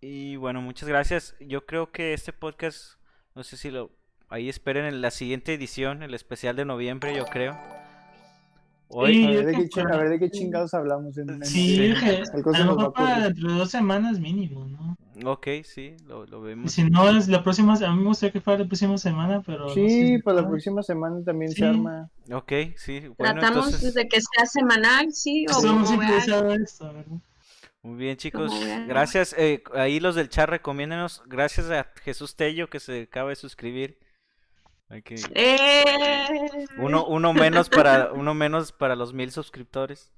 y bueno, muchas gracias. Yo creo que este podcast, no sé si lo, ahí esperen en la siguiente edición, el especial de noviembre, yo creo. Hoy, Sí, a, ver de qué, a ver de qué chingados hablamos. En, en- sí, creo que Algo a lo mejor para dentro de dos semanas mínimo, ¿no? ok, sí, lo, lo vemos. si no es la próxima, a mí me gustaría que fuera la próxima semana, pero no sé Sí, para la próxima semana también Sí. se arma. Ok, sí, bueno, Tratamos entonces, de que sea semanal, sí, o Estamos esto, ¿verdad? muy bien, chicos. Gracias. eh, ahí los del chat recomiéndenos. Gracias a Jesús Tello que se acaba de suscribir. Hay que- ¡Eh! Uno, uno menos para, uno menos para los mil suscriptores.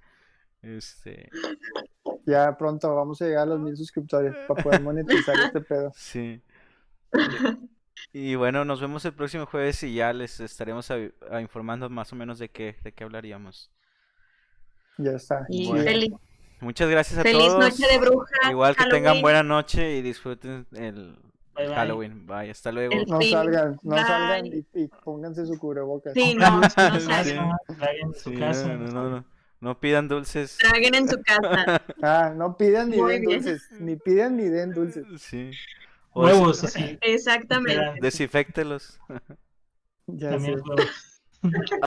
Este, Ya pronto vamos a llegar a los mil suscriptores para poder monetizar este pedo. sí. Y bueno, nos vemos el próximo jueves y ya les estaremos a- informando más o menos de qué, de qué hablaríamos. Ya está. Y Bueno. feliz, Muchas gracias a feliz todos. noche de brujas. Igual que tengan buena noche y disfruten el Bye, bye. Halloween. Bye, hasta luego. El- No salgan, no bye. salgan y, y pónganse su cubrebocas. Sí, no, no salgan. En su casa. no, no, no, no. No pidan dulces. Traguen en su casa. Ah, no pidan ni Muy den bien. dulces, ni pidan ni den dulces. Sí. O Huevos, así. Exactamente. Literal, Desinféctelos. Ya También sé. huevos.